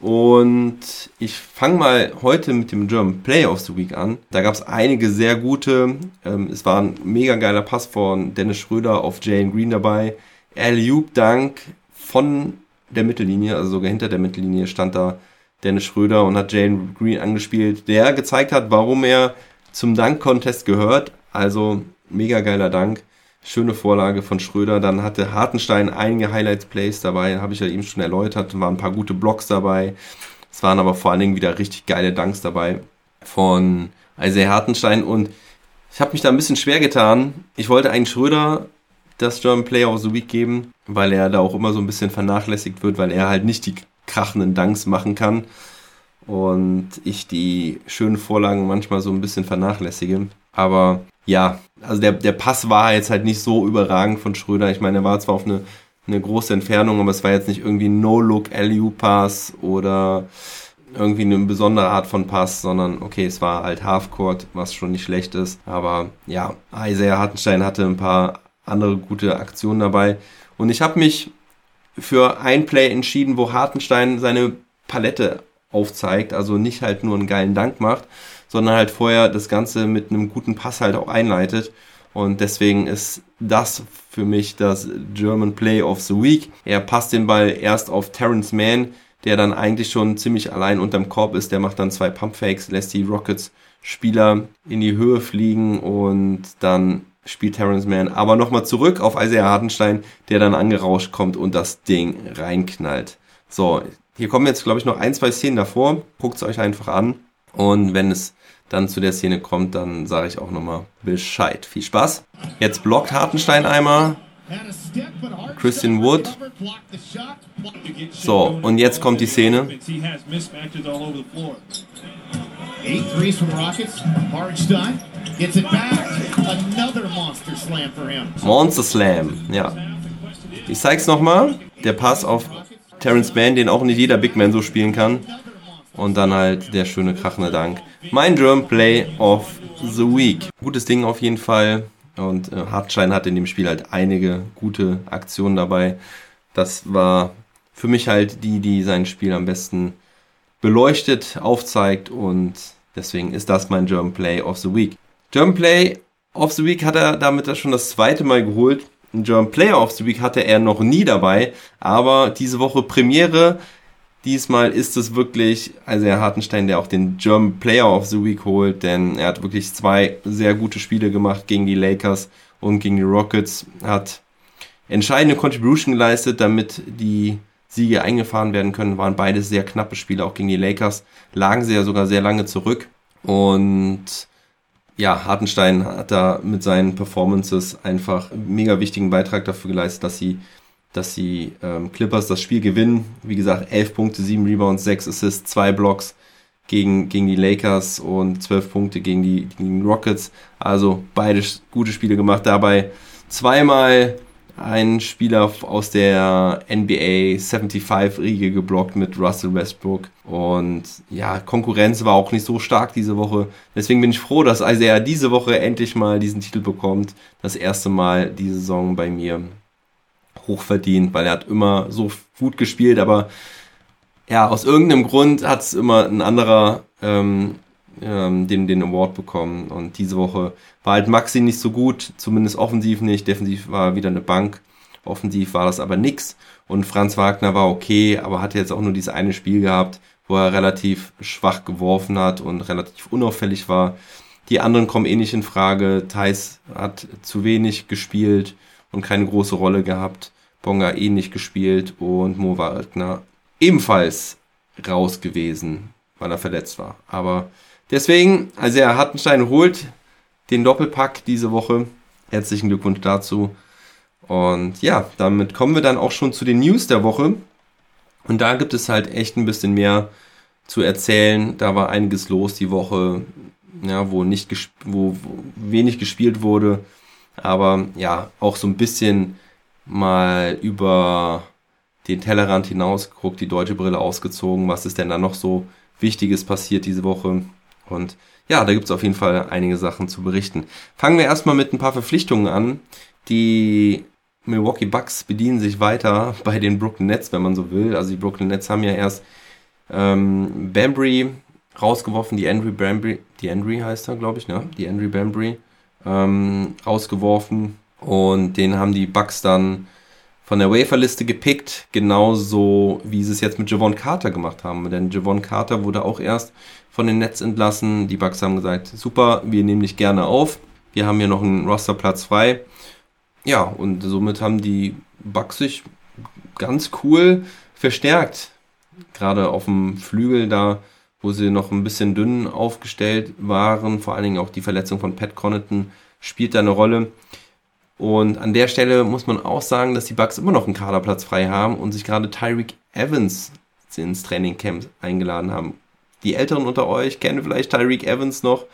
Und ich fange mal heute mit dem German Play of the Week an. Da gab es einige sehr gute. Ähm, es war ein mega geiler Pass von Dennis Schröder auf Jane Green dabei. Alley-Oop Dank von der Mittellinie, also sogar hinter der Mittellinie stand da Dennis Schröder und hat Jane Green angespielt, der gezeigt hat, warum er zum Dank-Contest gehört. Also mega geiler Dank. Schöne Vorlage von Schröder. Dann hatte Hartenstein einige Highlights-Plays dabei, habe ich ja eben schon erläutert. Waren ein paar gute Blocks dabei. Es waren aber vor allen Dingen wieder richtig geile Danks dabei von Isaiah Hartenstein. Und ich habe mich da ein bisschen schwer getan. Ich wollte eigentlich Schröder das German Player of the Week geben, weil er da auch immer so ein bisschen vernachlässigt wird, weil er halt nicht die krachenden Danks machen kann. Und ich die schönen Vorlagen manchmal so ein bisschen vernachlässige. Aber ja, also der, der Pass war jetzt halt nicht so überragend von Schröder. Ich meine, er war zwar auf eine, eine große Entfernung, aber es war jetzt nicht irgendwie No-Look LU-Pass oder irgendwie eine besondere Art von Pass, sondern okay, es war halt Halfcourt, was schon nicht schlecht ist. Aber ja, Isaiah Hartenstein hatte ein paar andere gute Aktionen dabei. Und ich habe mich für ein Play entschieden, wo Hartenstein seine Palette aufzeigt, also nicht halt nur einen geilen Dank macht, sondern halt vorher das Ganze mit einem guten Pass halt auch einleitet. Und deswegen ist das für mich das German Play of the Week. Er passt den Ball erst auf Terrence Mann, der dann eigentlich schon ziemlich allein unterm Korb ist. Der macht dann zwei Pumpfakes, lässt die Rockets Spieler in die Höhe fliegen und dann spielt Terrence Mann aber nochmal zurück auf Isaiah Hartenstein, der dann angerauscht kommt und das Ding reinknallt. So, hier kommen jetzt, glaube ich, noch ein, zwei Szenen davor. Guckt es euch einfach an. Und wenn es dann zu der Szene kommt, dann sage ich auch nochmal Bescheid. Viel Spaß. Jetzt blockt Hartenstein einmal. Christian Wood. So, und jetzt kommt die Szene. Eight threes from Rockets. Hartenstein gets it back. Another monster slam for him. Monster Slam, ja. Ich zeig's nochmal. Der Pass auf Terrence Mann, den auch nicht jeder Big Man so spielen kann. Und dann halt der schöne krachende Dank. Mein German Play of the Week. Gutes Ding auf jeden Fall. Und äh, Hartschein hat in dem Spiel halt einige gute Aktionen dabei. Das war für mich halt die, die sein Spiel am besten beleuchtet, aufzeigt und deswegen ist das mein German Play of the Week. German Play of the Week hat er damit schon das zweite Mal geholt. Ein German Player of the Week hatte er noch nie dabei, aber diese Woche Premiere. Diesmal ist es wirklich also Herr Hartenstein, der auch den German Player of the Week holt, denn er hat wirklich zwei sehr gute Spiele gemacht gegen die Lakers und gegen die Rockets, hat entscheidende Contribution geleistet, damit die Siege eingefahren werden können, waren beide sehr knappe Spiele, auch gegen die Lakers, lagen sie ja sogar sehr lange zurück und ja, Hartenstein hat da mit seinen Performances einfach einen mega wichtigen Beitrag dafür geleistet, dass sie, dass die ähm, Clippers das Spiel gewinnen. Wie gesagt, 11 Punkte, 7 Rebounds, 6 Assists, 2 Blocks gegen, gegen die Lakers und 12 Punkte gegen die, gegen Rockets. Also beide gute Spiele gemacht. Dabei zweimal ein Spieler aus der NBA 75-Riege geblockt mit Russell Westbrook. Und ja, Konkurrenz war auch nicht so stark diese Woche. Deswegen bin ich froh, dass Isaiah diese Woche endlich mal diesen Titel bekommt. Das erste Mal die Saison bei mir hochverdient, weil er hat immer so gut gespielt, aber ja, aus irgendeinem Grund hat es immer ein anderer ähm, ähm, den, den Award bekommen. Und diese Woche war halt Maxi nicht so gut, zumindest offensiv nicht. Defensiv war wieder eine Bank. Offensiv war das aber nix. Und Franz Wagner war okay, aber hat jetzt auch nur dieses eine Spiel gehabt, wo er relativ schwach geworfen hat und relativ unauffällig war. Die anderen kommen eh nicht in Frage. Thais hat zu wenig gespielt und keine große Rolle gehabt. Bonga eh nicht gespielt und Mo Wagner ebenfalls raus gewesen. weil er verletzt war. Aber deswegen, also er Hartenstein holt den Doppelpack diese Woche. Herzlichen Glückwunsch dazu. Und ja, damit kommen wir dann auch schon zu den News der Woche. Und da gibt es halt echt ein bisschen mehr zu erzählen. Da war einiges los die Woche, ja, wo nicht wo, wo wenig gespielt wurde. Aber ja, auch so ein bisschen mal über den Tellerrand hinausgeguckt, die deutsche Brille ausgezogen. Was ist denn da noch so Wichtiges passiert diese Woche? Und ja, da gibt es auf jeden Fall einige Sachen zu berichten. Fangen wir erstmal mit ein paar Verpflichtungen an. Die Milwaukee Bucks bedienen sich weiter bei den Brooklyn Nets, wenn man so will. Also die Brooklyn Nets haben ja erst ähm, Bambry rausgeworfen, die Andrew Bambry, die Andrew heißt er, glaube ich, ne? Die Andrew Bambry ähm, rausgeworfen und den haben die Bucks dann von der Waferliste gepickt, genauso wie sie es jetzt mit Javon Carter gemacht haben. Denn Javon Carter wurde auch erst von den Nets entlassen. Die Bucks haben gesagt, super, wir nehmen dich gerne auf. Wir haben hier noch einen Rosterplatz frei. Ja, und somit haben die Bucks sich ganz cool verstärkt. Gerade auf dem Flügel da, wo sie noch ein bisschen dünn aufgestellt waren. Vor allen Dingen auch die Verletzung von Pat Connaughton spielt da eine Rolle. Und an der Stelle muss man auch sagen, dass die Bucks immer noch einen Kaderplatz frei haben und sich gerade Tyreek Evans ins Trainingcamp eingeladen haben. Die Älteren unter euch kennen vielleicht Tyreek Evans noch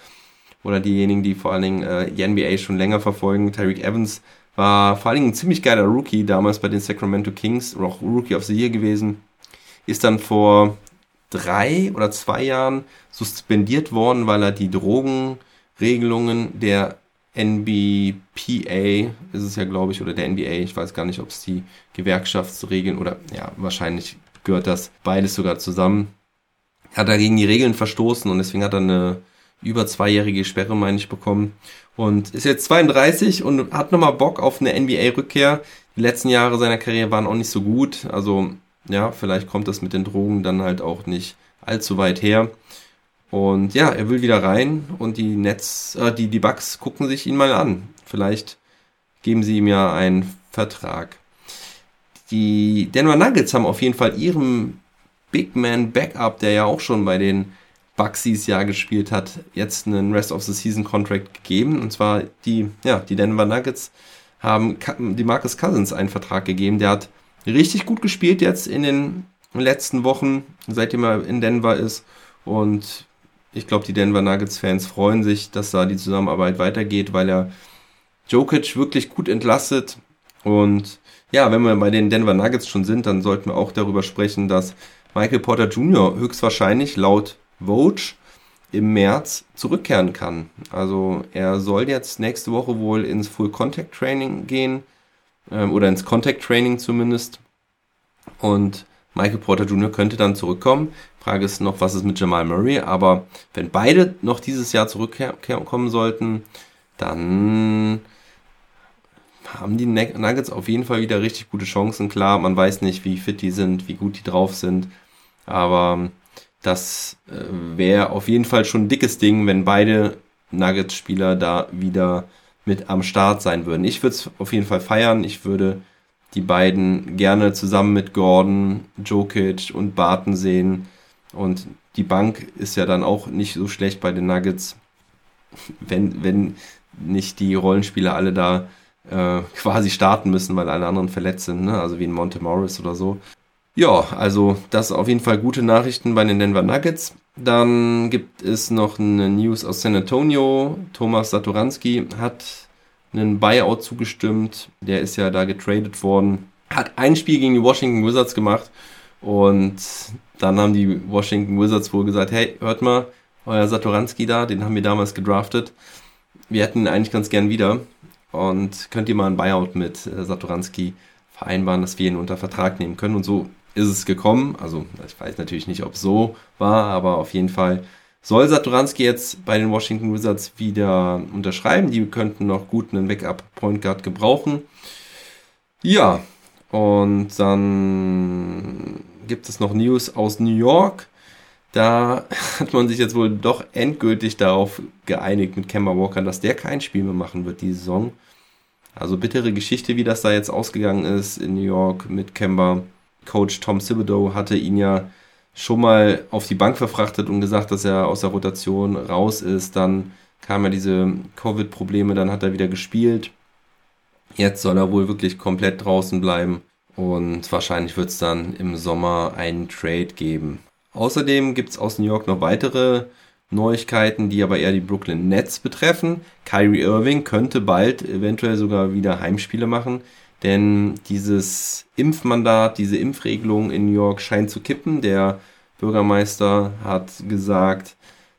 oder diejenigen, die vor allen Dingen äh, die NBA schon länger verfolgen. Tyreek Evans war vor allen Dingen ein ziemlich geiler Rookie damals bei den Sacramento Kings, auch Rookie of the Year gewesen. Ist dann vor drei oder zwei Jahren suspendiert worden, weil er die Drogenregelungen der NBPA ist es ja, glaube ich, oder der NBA. Ich weiß gar nicht, ob es die Gewerkschaftsregeln oder ja, wahrscheinlich gehört das beides sogar zusammen. Hat er gegen die Regeln verstoßen und deswegen hat er eine über zweijährige Sperre, meine ich, bekommen. Und ist jetzt 32 und hat nochmal Bock auf eine NBA-Rückkehr. Die letzten Jahre seiner Karriere waren auch nicht so gut. Also, ja, vielleicht kommt das mit den Drogen dann halt auch nicht allzu weit her. Und ja, er will wieder rein und die Netz, äh, die, die Bugs gucken sich ihn mal an. Vielleicht geben sie ihm ja einen Vertrag. Die Denver Nuggets haben auf jeden Fall ihrem Big Man Backup, der ja auch schon bei den Bucks dieses Jahr gespielt hat, jetzt einen Rest of the Season Contract gegeben. Und zwar die, ja, die Denver Nuggets haben die Marcus Cousins einen Vertrag gegeben. Der hat richtig gut gespielt jetzt in den letzten Wochen, seitdem er in Denver ist. Und ich glaube, die Denver Nuggets-Fans freuen sich, dass da die Zusammenarbeit weitergeht, weil er Jokic wirklich gut entlastet. Und ja, wenn wir bei den Denver Nuggets schon sind, dann sollten wir auch darüber sprechen, dass Michael Porter Jr. höchstwahrscheinlich laut Vogue im März zurückkehren kann. Also er soll jetzt nächste Woche wohl ins Full Contact Training gehen ähm, oder ins Contact Training zumindest. Und Michael Porter Jr. könnte dann zurückkommen. Frage ist noch, was ist mit Jamal Murray? Aber wenn beide noch dieses Jahr zurückkommen sollten, dann haben die Nuggets auf jeden Fall wieder richtig gute Chancen. Klar, man weiß nicht, wie fit die sind, wie gut die drauf sind. Aber das äh, wäre auf jeden Fall schon ein dickes Ding, wenn beide Nuggets-Spieler da wieder mit am Start sein würden. Ich würde es auf jeden Fall feiern. Ich würde die beiden gerne zusammen mit Gordon, Jokic und Barton sehen. Und die Bank ist ja dann auch nicht so schlecht bei den Nuggets, wenn, wenn nicht die Rollenspieler alle da äh, quasi starten müssen, weil alle anderen verletzt sind, ne? also wie in Monte Morris oder so. Ja, also das auf jeden Fall gute Nachrichten bei den Denver Nuggets. Dann gibt es noch eine News aus San Antonio. Thomas Satoranski hat einen Buyout zugestimmt. Der ist ja da getradet worden. Hat ein Spiel gegen die Washington Wizards gemacht. Und dann haben die Washington Wizards wohl gesagt, hey, hört mal, euer Satoranski da, den haben wir damals gedraftet. Wir hätten ihn eigentlich ganz gern wieder. Und könnt ihr mal ein Buyout mit äh, Satoranski vereinbaren, dass wir ihn unter Vertrag nehmen können. Und so ist es gekommen. Also ich weiß natürlich nicht, ob es so war, aber auf jeden Fall soll Satoranski jetzt bei den Washington Wizards wieder unterschreiben. Die könnten noch gut einen Backup-Point Guard gebrauchen. Ja, und dann gibt es noch News aus New York. Da hat man sich jetzt wohl doch endgültig darauf geeinigt mit Kemba Walker, dass der kein Spiel mehr machen wird diese Saison. Also bittere Geschichte, wie das da jetzt ausgegangen ist in New York mit Kemba. Coach Tom Thibodeau hatte ihn ja schon mal auf die Bank verfrachtet und gesagt, dass er aus der Rotation raus ist. Dann kamen ja diese Covid-Probleme, dann hat er wieder gespielt. Jetzt soll er wohl wirklich komplett draußen bleiben und wahrscheinlich wird es dann im Sommer einen Trade geben. Außerdem gibt es aus New York noch weitere Neuigkeiten, die aber eher die Brooklyn Nets betreffen. Kyrie Irving könnte bald eventuell sogar wieder Heimspiele machen, denn dieses Impfmandat, diese Impfregelung in New York scheint zu kippen. Der Bürgermeister hat gesagt,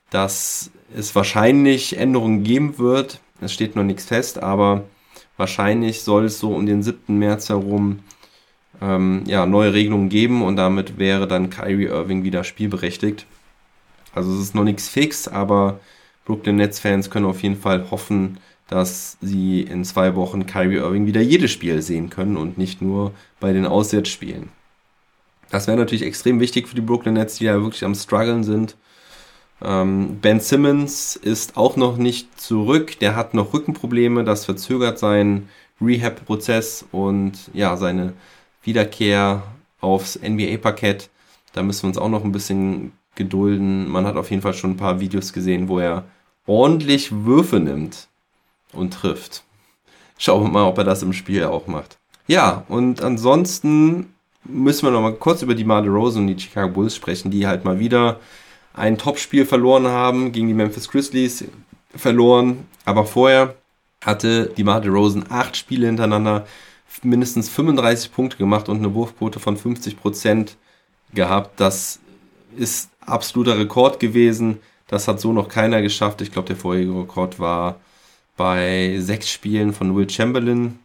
dass es wahrscheinlich Änderungen geben wird. Es steht noch nichts fest, aber wahrscheinlich soll es so um den 7. März herum ähm, ja, neue Regelungen geben und damit wäre dann Kyrie Irving wieder spielberechtigt. Also es ist noch nichts fix, aber Brooklyn Nets-Fans können auf jeden Fall hoffen, dass sie in zwei Wochen Kyrie Irving wieder jedes Spiel sehen können und nicht nur bei den Auswärtsspielen. Das wäre natürlich extrem wichtig für die Brooklyn Nets, die ja wirklich am struggeln sind. Ähm, ben Simmons ist auch noch nicht zurück. Der hat noch Rückenprobleme. Das verzögert seinen Rehab-Prozess und ja, seine Wiederkehr aufs NBA-Parkett. Da müssen wir uns auch noch ein bisschen gedulden. Man hat auf jeden Fall schon ein paar Videos gesehen, wo er ordentlich Würfe nimmt und trifft. Schauen wir mal, ob er das im Spiel auch macht. Ja, und ansonsten müssen wir noch mal kurz über die Marde Rose und die Chicago Bulls sprechen, die halt mal wieder ein Topspiel verloren haben gegen die Memphis Grizzlies verloren. Aber vorher hatte die Marde Rosen acht Spiele hintereinander mindestens 35 Punkte gemacht und eine Wurfquote von 50 Prozent gehabt. Das ist absoluter Rekord gewesen. Das hat so noch keiner geschafft. Ich glaube, der vorherige Rekord war bei sechs Spielen von Will Chamberlain.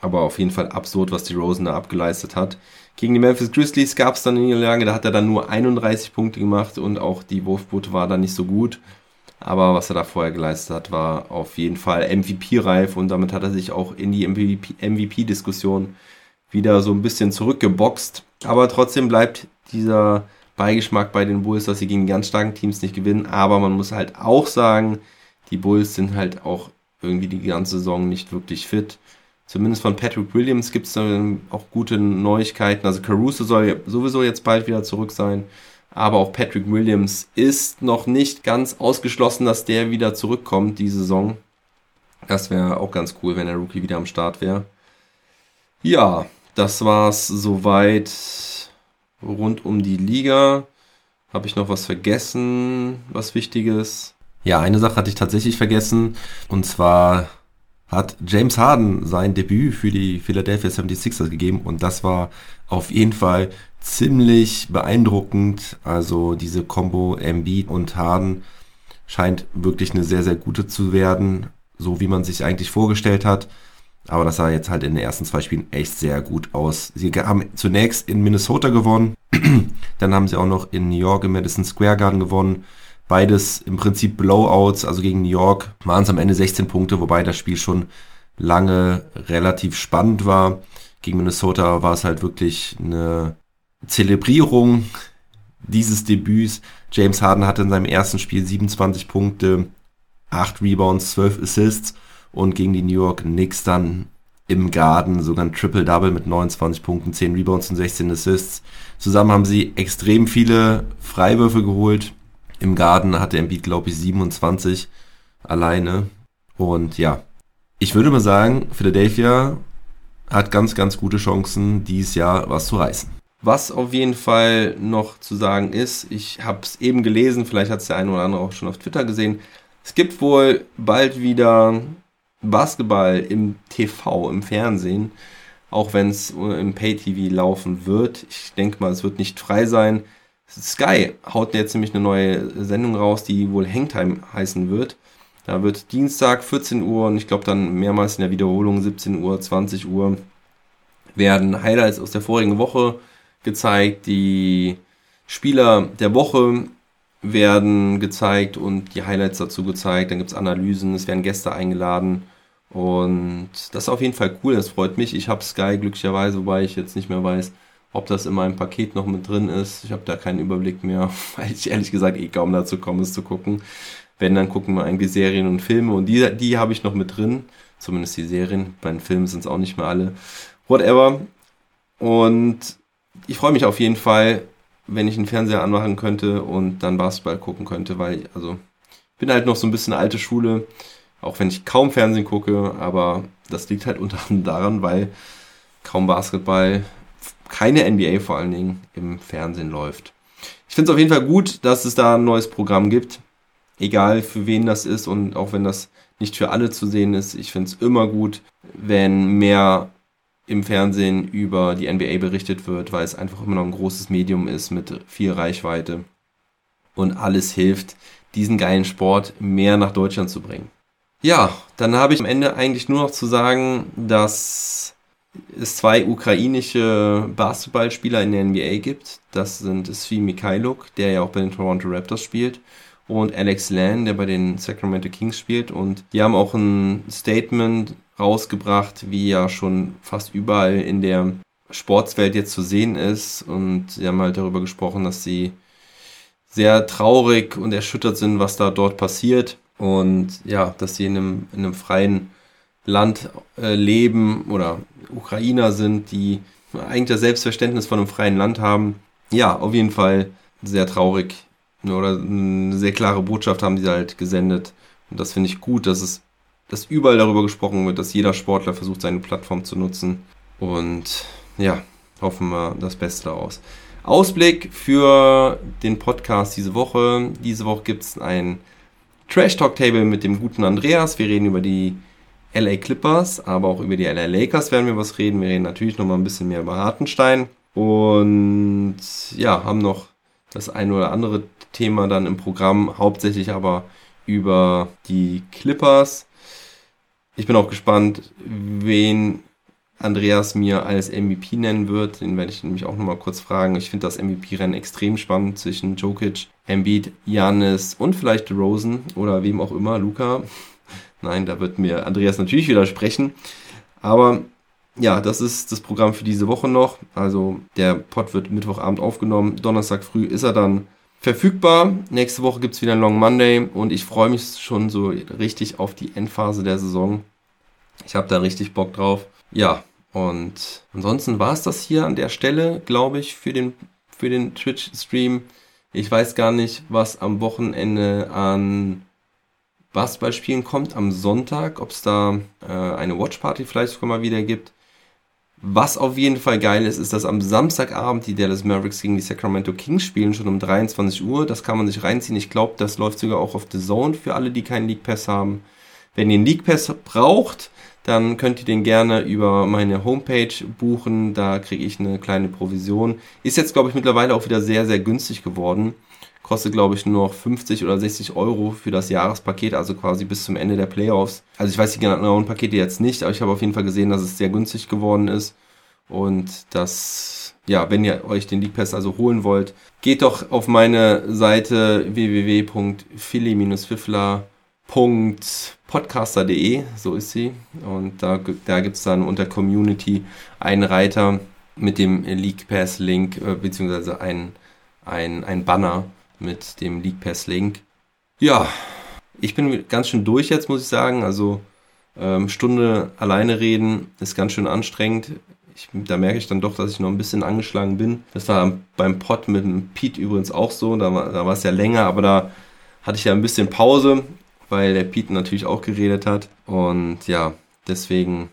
Aber auf jeden Fall absurd, was die Rosen da abgeleistet hat. Gegen die Memphis Grizzlies gab es dann eine Niederlage, da hat er dann nur 31 Punkte gemacht und auch die Wurfquote war dann nicht so gut. Aber was er da vorher geleistet hat, war auf jeden Fall MVP-reif und damit hat er sich auch in die MVP-Diskussion wieder so ein bisschen zurückgeboxt. Aber trotzdem bleibt dieser Beigeschmack bei den Bulls, dass sie gegen ganz starken Teams nicht gewinnen. Aber man muss halt auch sagen, die Bulls sind halt auch irgendwie die ganze Saison nicht wirklich fit. Zumindest von Patrick Williams gibt es dann auch gute Neuigkeiten. Also Caruso soll sowieso jetzt bald wieder zurück sein. Aber auch Patrick Williams ist noch nicht ganz ausgeschlossen, dass der wieder zurückkommt, die Saison. Das wäre auch ganz cool, wenn der Rookie wieder am Start wäre. Ja, das war's soweit rund um die Liga. Habe ich noch was vergessen, was Wichtiges? Ja, eine Sache hatte ich tatsächlich vergessen. Und zwar hat James Harden sein Debüt für die Philadelphia 76ers gegeben. Und das war auf jeden Fall ziemlich beeindruckend. Also diese Combo Embiid und Harden scheint wirklich eine sehr, sehr gute zu werden, so wie man sich eigentlich vorgestellt hat. Aber das sah jetzt halt in den ersten zwei Spielen echt sehr gut aus. Sie haben zunächst in Minnesota gewonnen, dann haben sie auch noch in New York im Madison Square Garden gewonnen. Beides im Prinzip Blowouts, also gegen New York waren es am Ende 16 Punkte, wobei das Spiel schon lange relativ spannend war. Gegen Minnesota war es halt wirklich eine Zelebrierung dieses Debüts. James Harden hatte in seinem ersten Spiel 27 Punkte, 8 Rebounds, 12 Assists und gegen die New York Knicks dann im Garden sogar ein Triple-Double mit 29 Punkten, 10 Rebounds und 16 Assists. Zusammen haben sie extrem viele Freiwürfe geholt. Im Garden hatte Embiid, glaube ich, 27 alleine. Und ja, ich würde mal sagen, Philadelphia hat ganz, ganz gute Chancen, dieses Jahr was zu reißen. Was auf jeden Fall noch zu sagen ist, ich habe es eben gelesen, vielleicht hat es der eine oder andere auch schon auf Twitter gesehen. Es gibt wohl bald wieder Basketball im TV, im Fernsehen, auch wenn es im Pay-TV laufen wird. Ich denke mal, es wird nicht frei sein. Sky haut jetzt nämlich eine neue Sendung raus, die wohl Hangtime heißen wird. Da wird Dienstag 14 Uhr und ich glaube dann mehrmals in der Wiederholung 17 Uhr, 20 Uhr werden Highlights aus der vorigen Woche gezeigt, die Spieler der Woche werden gezeigt und die Highlights dazu gezeigt. Dann gibt es Analysen, es werden Gäste eingeladen. Und das ist auf jeden Fall cool, das freut mich. Ich habe Sky glücklicherweise, wobei ich jetzt nicht mehr weiß, ob das in meinem Paket noch mit drin ist. Ich habe da keinen Überblick mehr, weil ich ehrlich gesagt eh kaum dazu komme, es zu gucken. Wenn, dann gucken wir eigentlich Serien und Filme und die, die habe ich noch mit drin. Zumindest die Serien. Bei den Filmen sind es auch nicht mehr alle. Whatever. Und ich freue mich auf jeden Fall wenn ich einen Fernseher anmachen könnte und dann Basketball gucken könnte, weil, also, ich bin halt noch so ein bisschen alte Schule, auch wenn ich kaum Fernsehen gucke, aber das liegt halt unter anderem daran, weil kaum Basketball, keine NBA vor allen Dingen im Fernsehen läuft. Ich finde es auf jeden Fall gut, dass es da ein neues Programm gibt. Egal für wen das ist und auch wenn das nicht für alle zu sehen ist. Ich finde es immer gut, wenn mehr im Fernsehen über die NBA berichtet wird, weil es einfach immer noch ein großes Medium ist mit viel Reichweite und alles hilft, diesen geilen Sport mehr nach Deutschland zu bringen. Ja, dann habe ich am Ende eigentlich nur noch zu sagen, dass es zwei ukrainische Basketballspieler in der NBA gibt. Das sind Svi Mikhailuk, der ja auch bei den Toronto Raptors spielt, und Alex Lan, der bei den Sacramento Kings spielt. Und die haben auch ein Statement rausgebracht, wie ja schon fast überall in der Sportswelt jetzt zu sehen ist. Und sie haben halt darüber gesprochen, dass sie sehr traurig und erschüttert sind, was da dort passiert. Und ja, dass sie in einem, in einem freien Land äh, leben oder Ukrainer sind, die eigentlich das Selbstverständnis von einem freien Land haben. Ja, auf jeden Fall sehr traurig oder eine sehr klare Botschaft haben sie halt gesendet. Und das finde ich gut, dass es dass überall darüber gesprochen wird, dass jeder Sportler versucht, seine Plattform zu nutzen. Und ja, hoffen wir das Beste daraus. Ausblick für den Podcast diese Woche. Diese Woche gibt es ein Trash Talk Table mit dem guten Andreas. Wir reden über die LA Clippers, aber auch über die LA Lakers werden wir was reden. Wir reden natürlich noch mal ein bisschen mehr über Hartenstein. Und ja, haben noch das eine oder andere Thema dann im Programm, hauptsächlich aber über die Clippers. Ich bin auch gespannt, wen Andreas mir als MVP nennen wird. Den werde ich nämlich auch nochmal kurz fragen. Ich finde das MVP-Rennen extrem spannend zwischen Jokic, Embiid, Janis und vielleicht Rosen oder wem auch immer, Luca. Nein, da wird mir Andreas natürlich widersprechen. Aber ja, das ist das Programm für diese Woche noch. Also der Pod wird Mittwochabend aufgenommen. Donnerstag früh ist er dann verfügbar. Nächste Woche gibt es wieder ein Long Monday und ich freue mich schon so richtig auf die Endphase der Saison. Ich habe da richtig Bock drauf. Ja, und ansonsten war es das hier an der Stelle, glaube ich, für den, für den Twitch-Stream. Ich weiß gar nicht, was am Wochenende an Basketballspielen kommt, am Sonntag, ob es da äh, eine Watchparty vielleicht sogar mal wieder gibt. Was auf jeden Fall geil ist, ist, dass am Samstagabend die Dallas Mavericks gegen die Sacramento Kings spielen, schon um 23 Uhr. Das kann man sich reinziehen. Ich glaube, das läuft sogar auch auf The Zone für alle, die keinen League Pass haben. Wenn ihr einen League Pass braucht, dann könnt ihr den gerne über meine Homepage buchen. Da kriege ich eine kleine Provision. Ist jetzt, glaube ich, mittlerweile auch wieder sehr, sehr günstig geworden. Kostet, glaube ich, nur noch 50 oder 60 Euro für das Jahrespaket, also quasi bis zum Ende der Playoffs. Also ich weiß die genauen Pakete jetzt nicht, aber ich habe auf jeden Fall gesehen, dass es sehr günstig geworden ist. Und dass, ja, wenn ihr euch den League Pass also holen wollt, geht doch auf meine Seite www.philly-fiffler.podcaster.de, so ist sie. Und da, da gibt es dann unter Community einen Reiter mit dem League Pass Link, äh, beziehungsweise ein, ein, ein Banner mit dem League Pass Link. Ja, ich bin ganz schön durch jetzt, muss ich sagen. Also ähm, Stunde alleine reden ist ganz schön anstrengend. Ich, da merke ich dann doch, dass ich noch ein bisschen angeschlagen bin. Das war beim Pod mit dem Pete übrigens auch so. Da war, da war es ja länger, aber da hatte ich ja ein bisschen Pause, weil der Pete natürlich auch geredet hat. Und ja, deswegen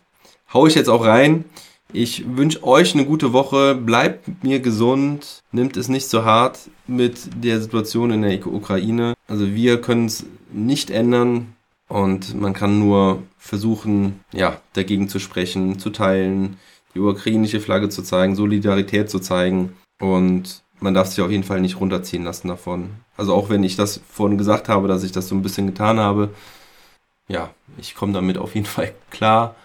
haue ich jetzt auch rein. Ich wünsche euch eine gute Woche. Bleibt mir gesund. Nimmt es nicht so hart mit der Situation in der Ukraine. Also wir können es nicht ändern und man kann nur versuchen, ja, dagegen zu sprechen, zu teilen, die ukrainische Flagge zu zeigen, Solidarität zu zeigen und man darf sich auf jeden Fall nicht runterziehen lassen davon. Also auch wenn ich das vorhin gesagt habe, dass ich das so ein bisschen getan habe, ja, ich komme damit auf jeden Fall klar.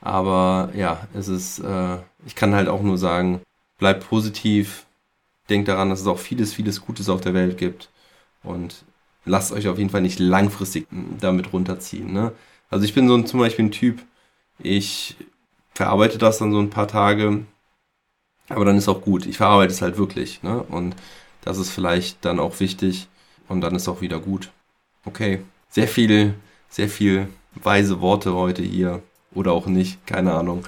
Aber ja, es ist, äh, ich kann halt auch nur sagen, bleibt positiv, denkt daran, dass es auch vieles, vieles Gutes auf der Welt gibt und lasst euch auf jeden Fall nicht langfristig damit runterziehen. Ne? Also ich bin so ein, zum Beispiel ein Typ, ich verarbeite das dann so ein paar Tage, aber dann ist auch gut. Ich verarbeite es halt wirklich. Ne? Und das ist vielleicht dann auch wichtig und dann ist auch wieder gut. Okay, sehr viel, sehr viel weise Worte heute hier oder auch nicht, keine Ahnung.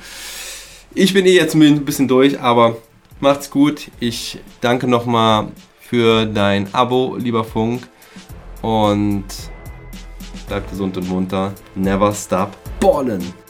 Ich bin eh jetzt ein bisschen durch, aber Macht's gut. Ich danke nochmal für dein Abo, lieber Funk. Und bleibt gesund und munter. Never stop ballin'.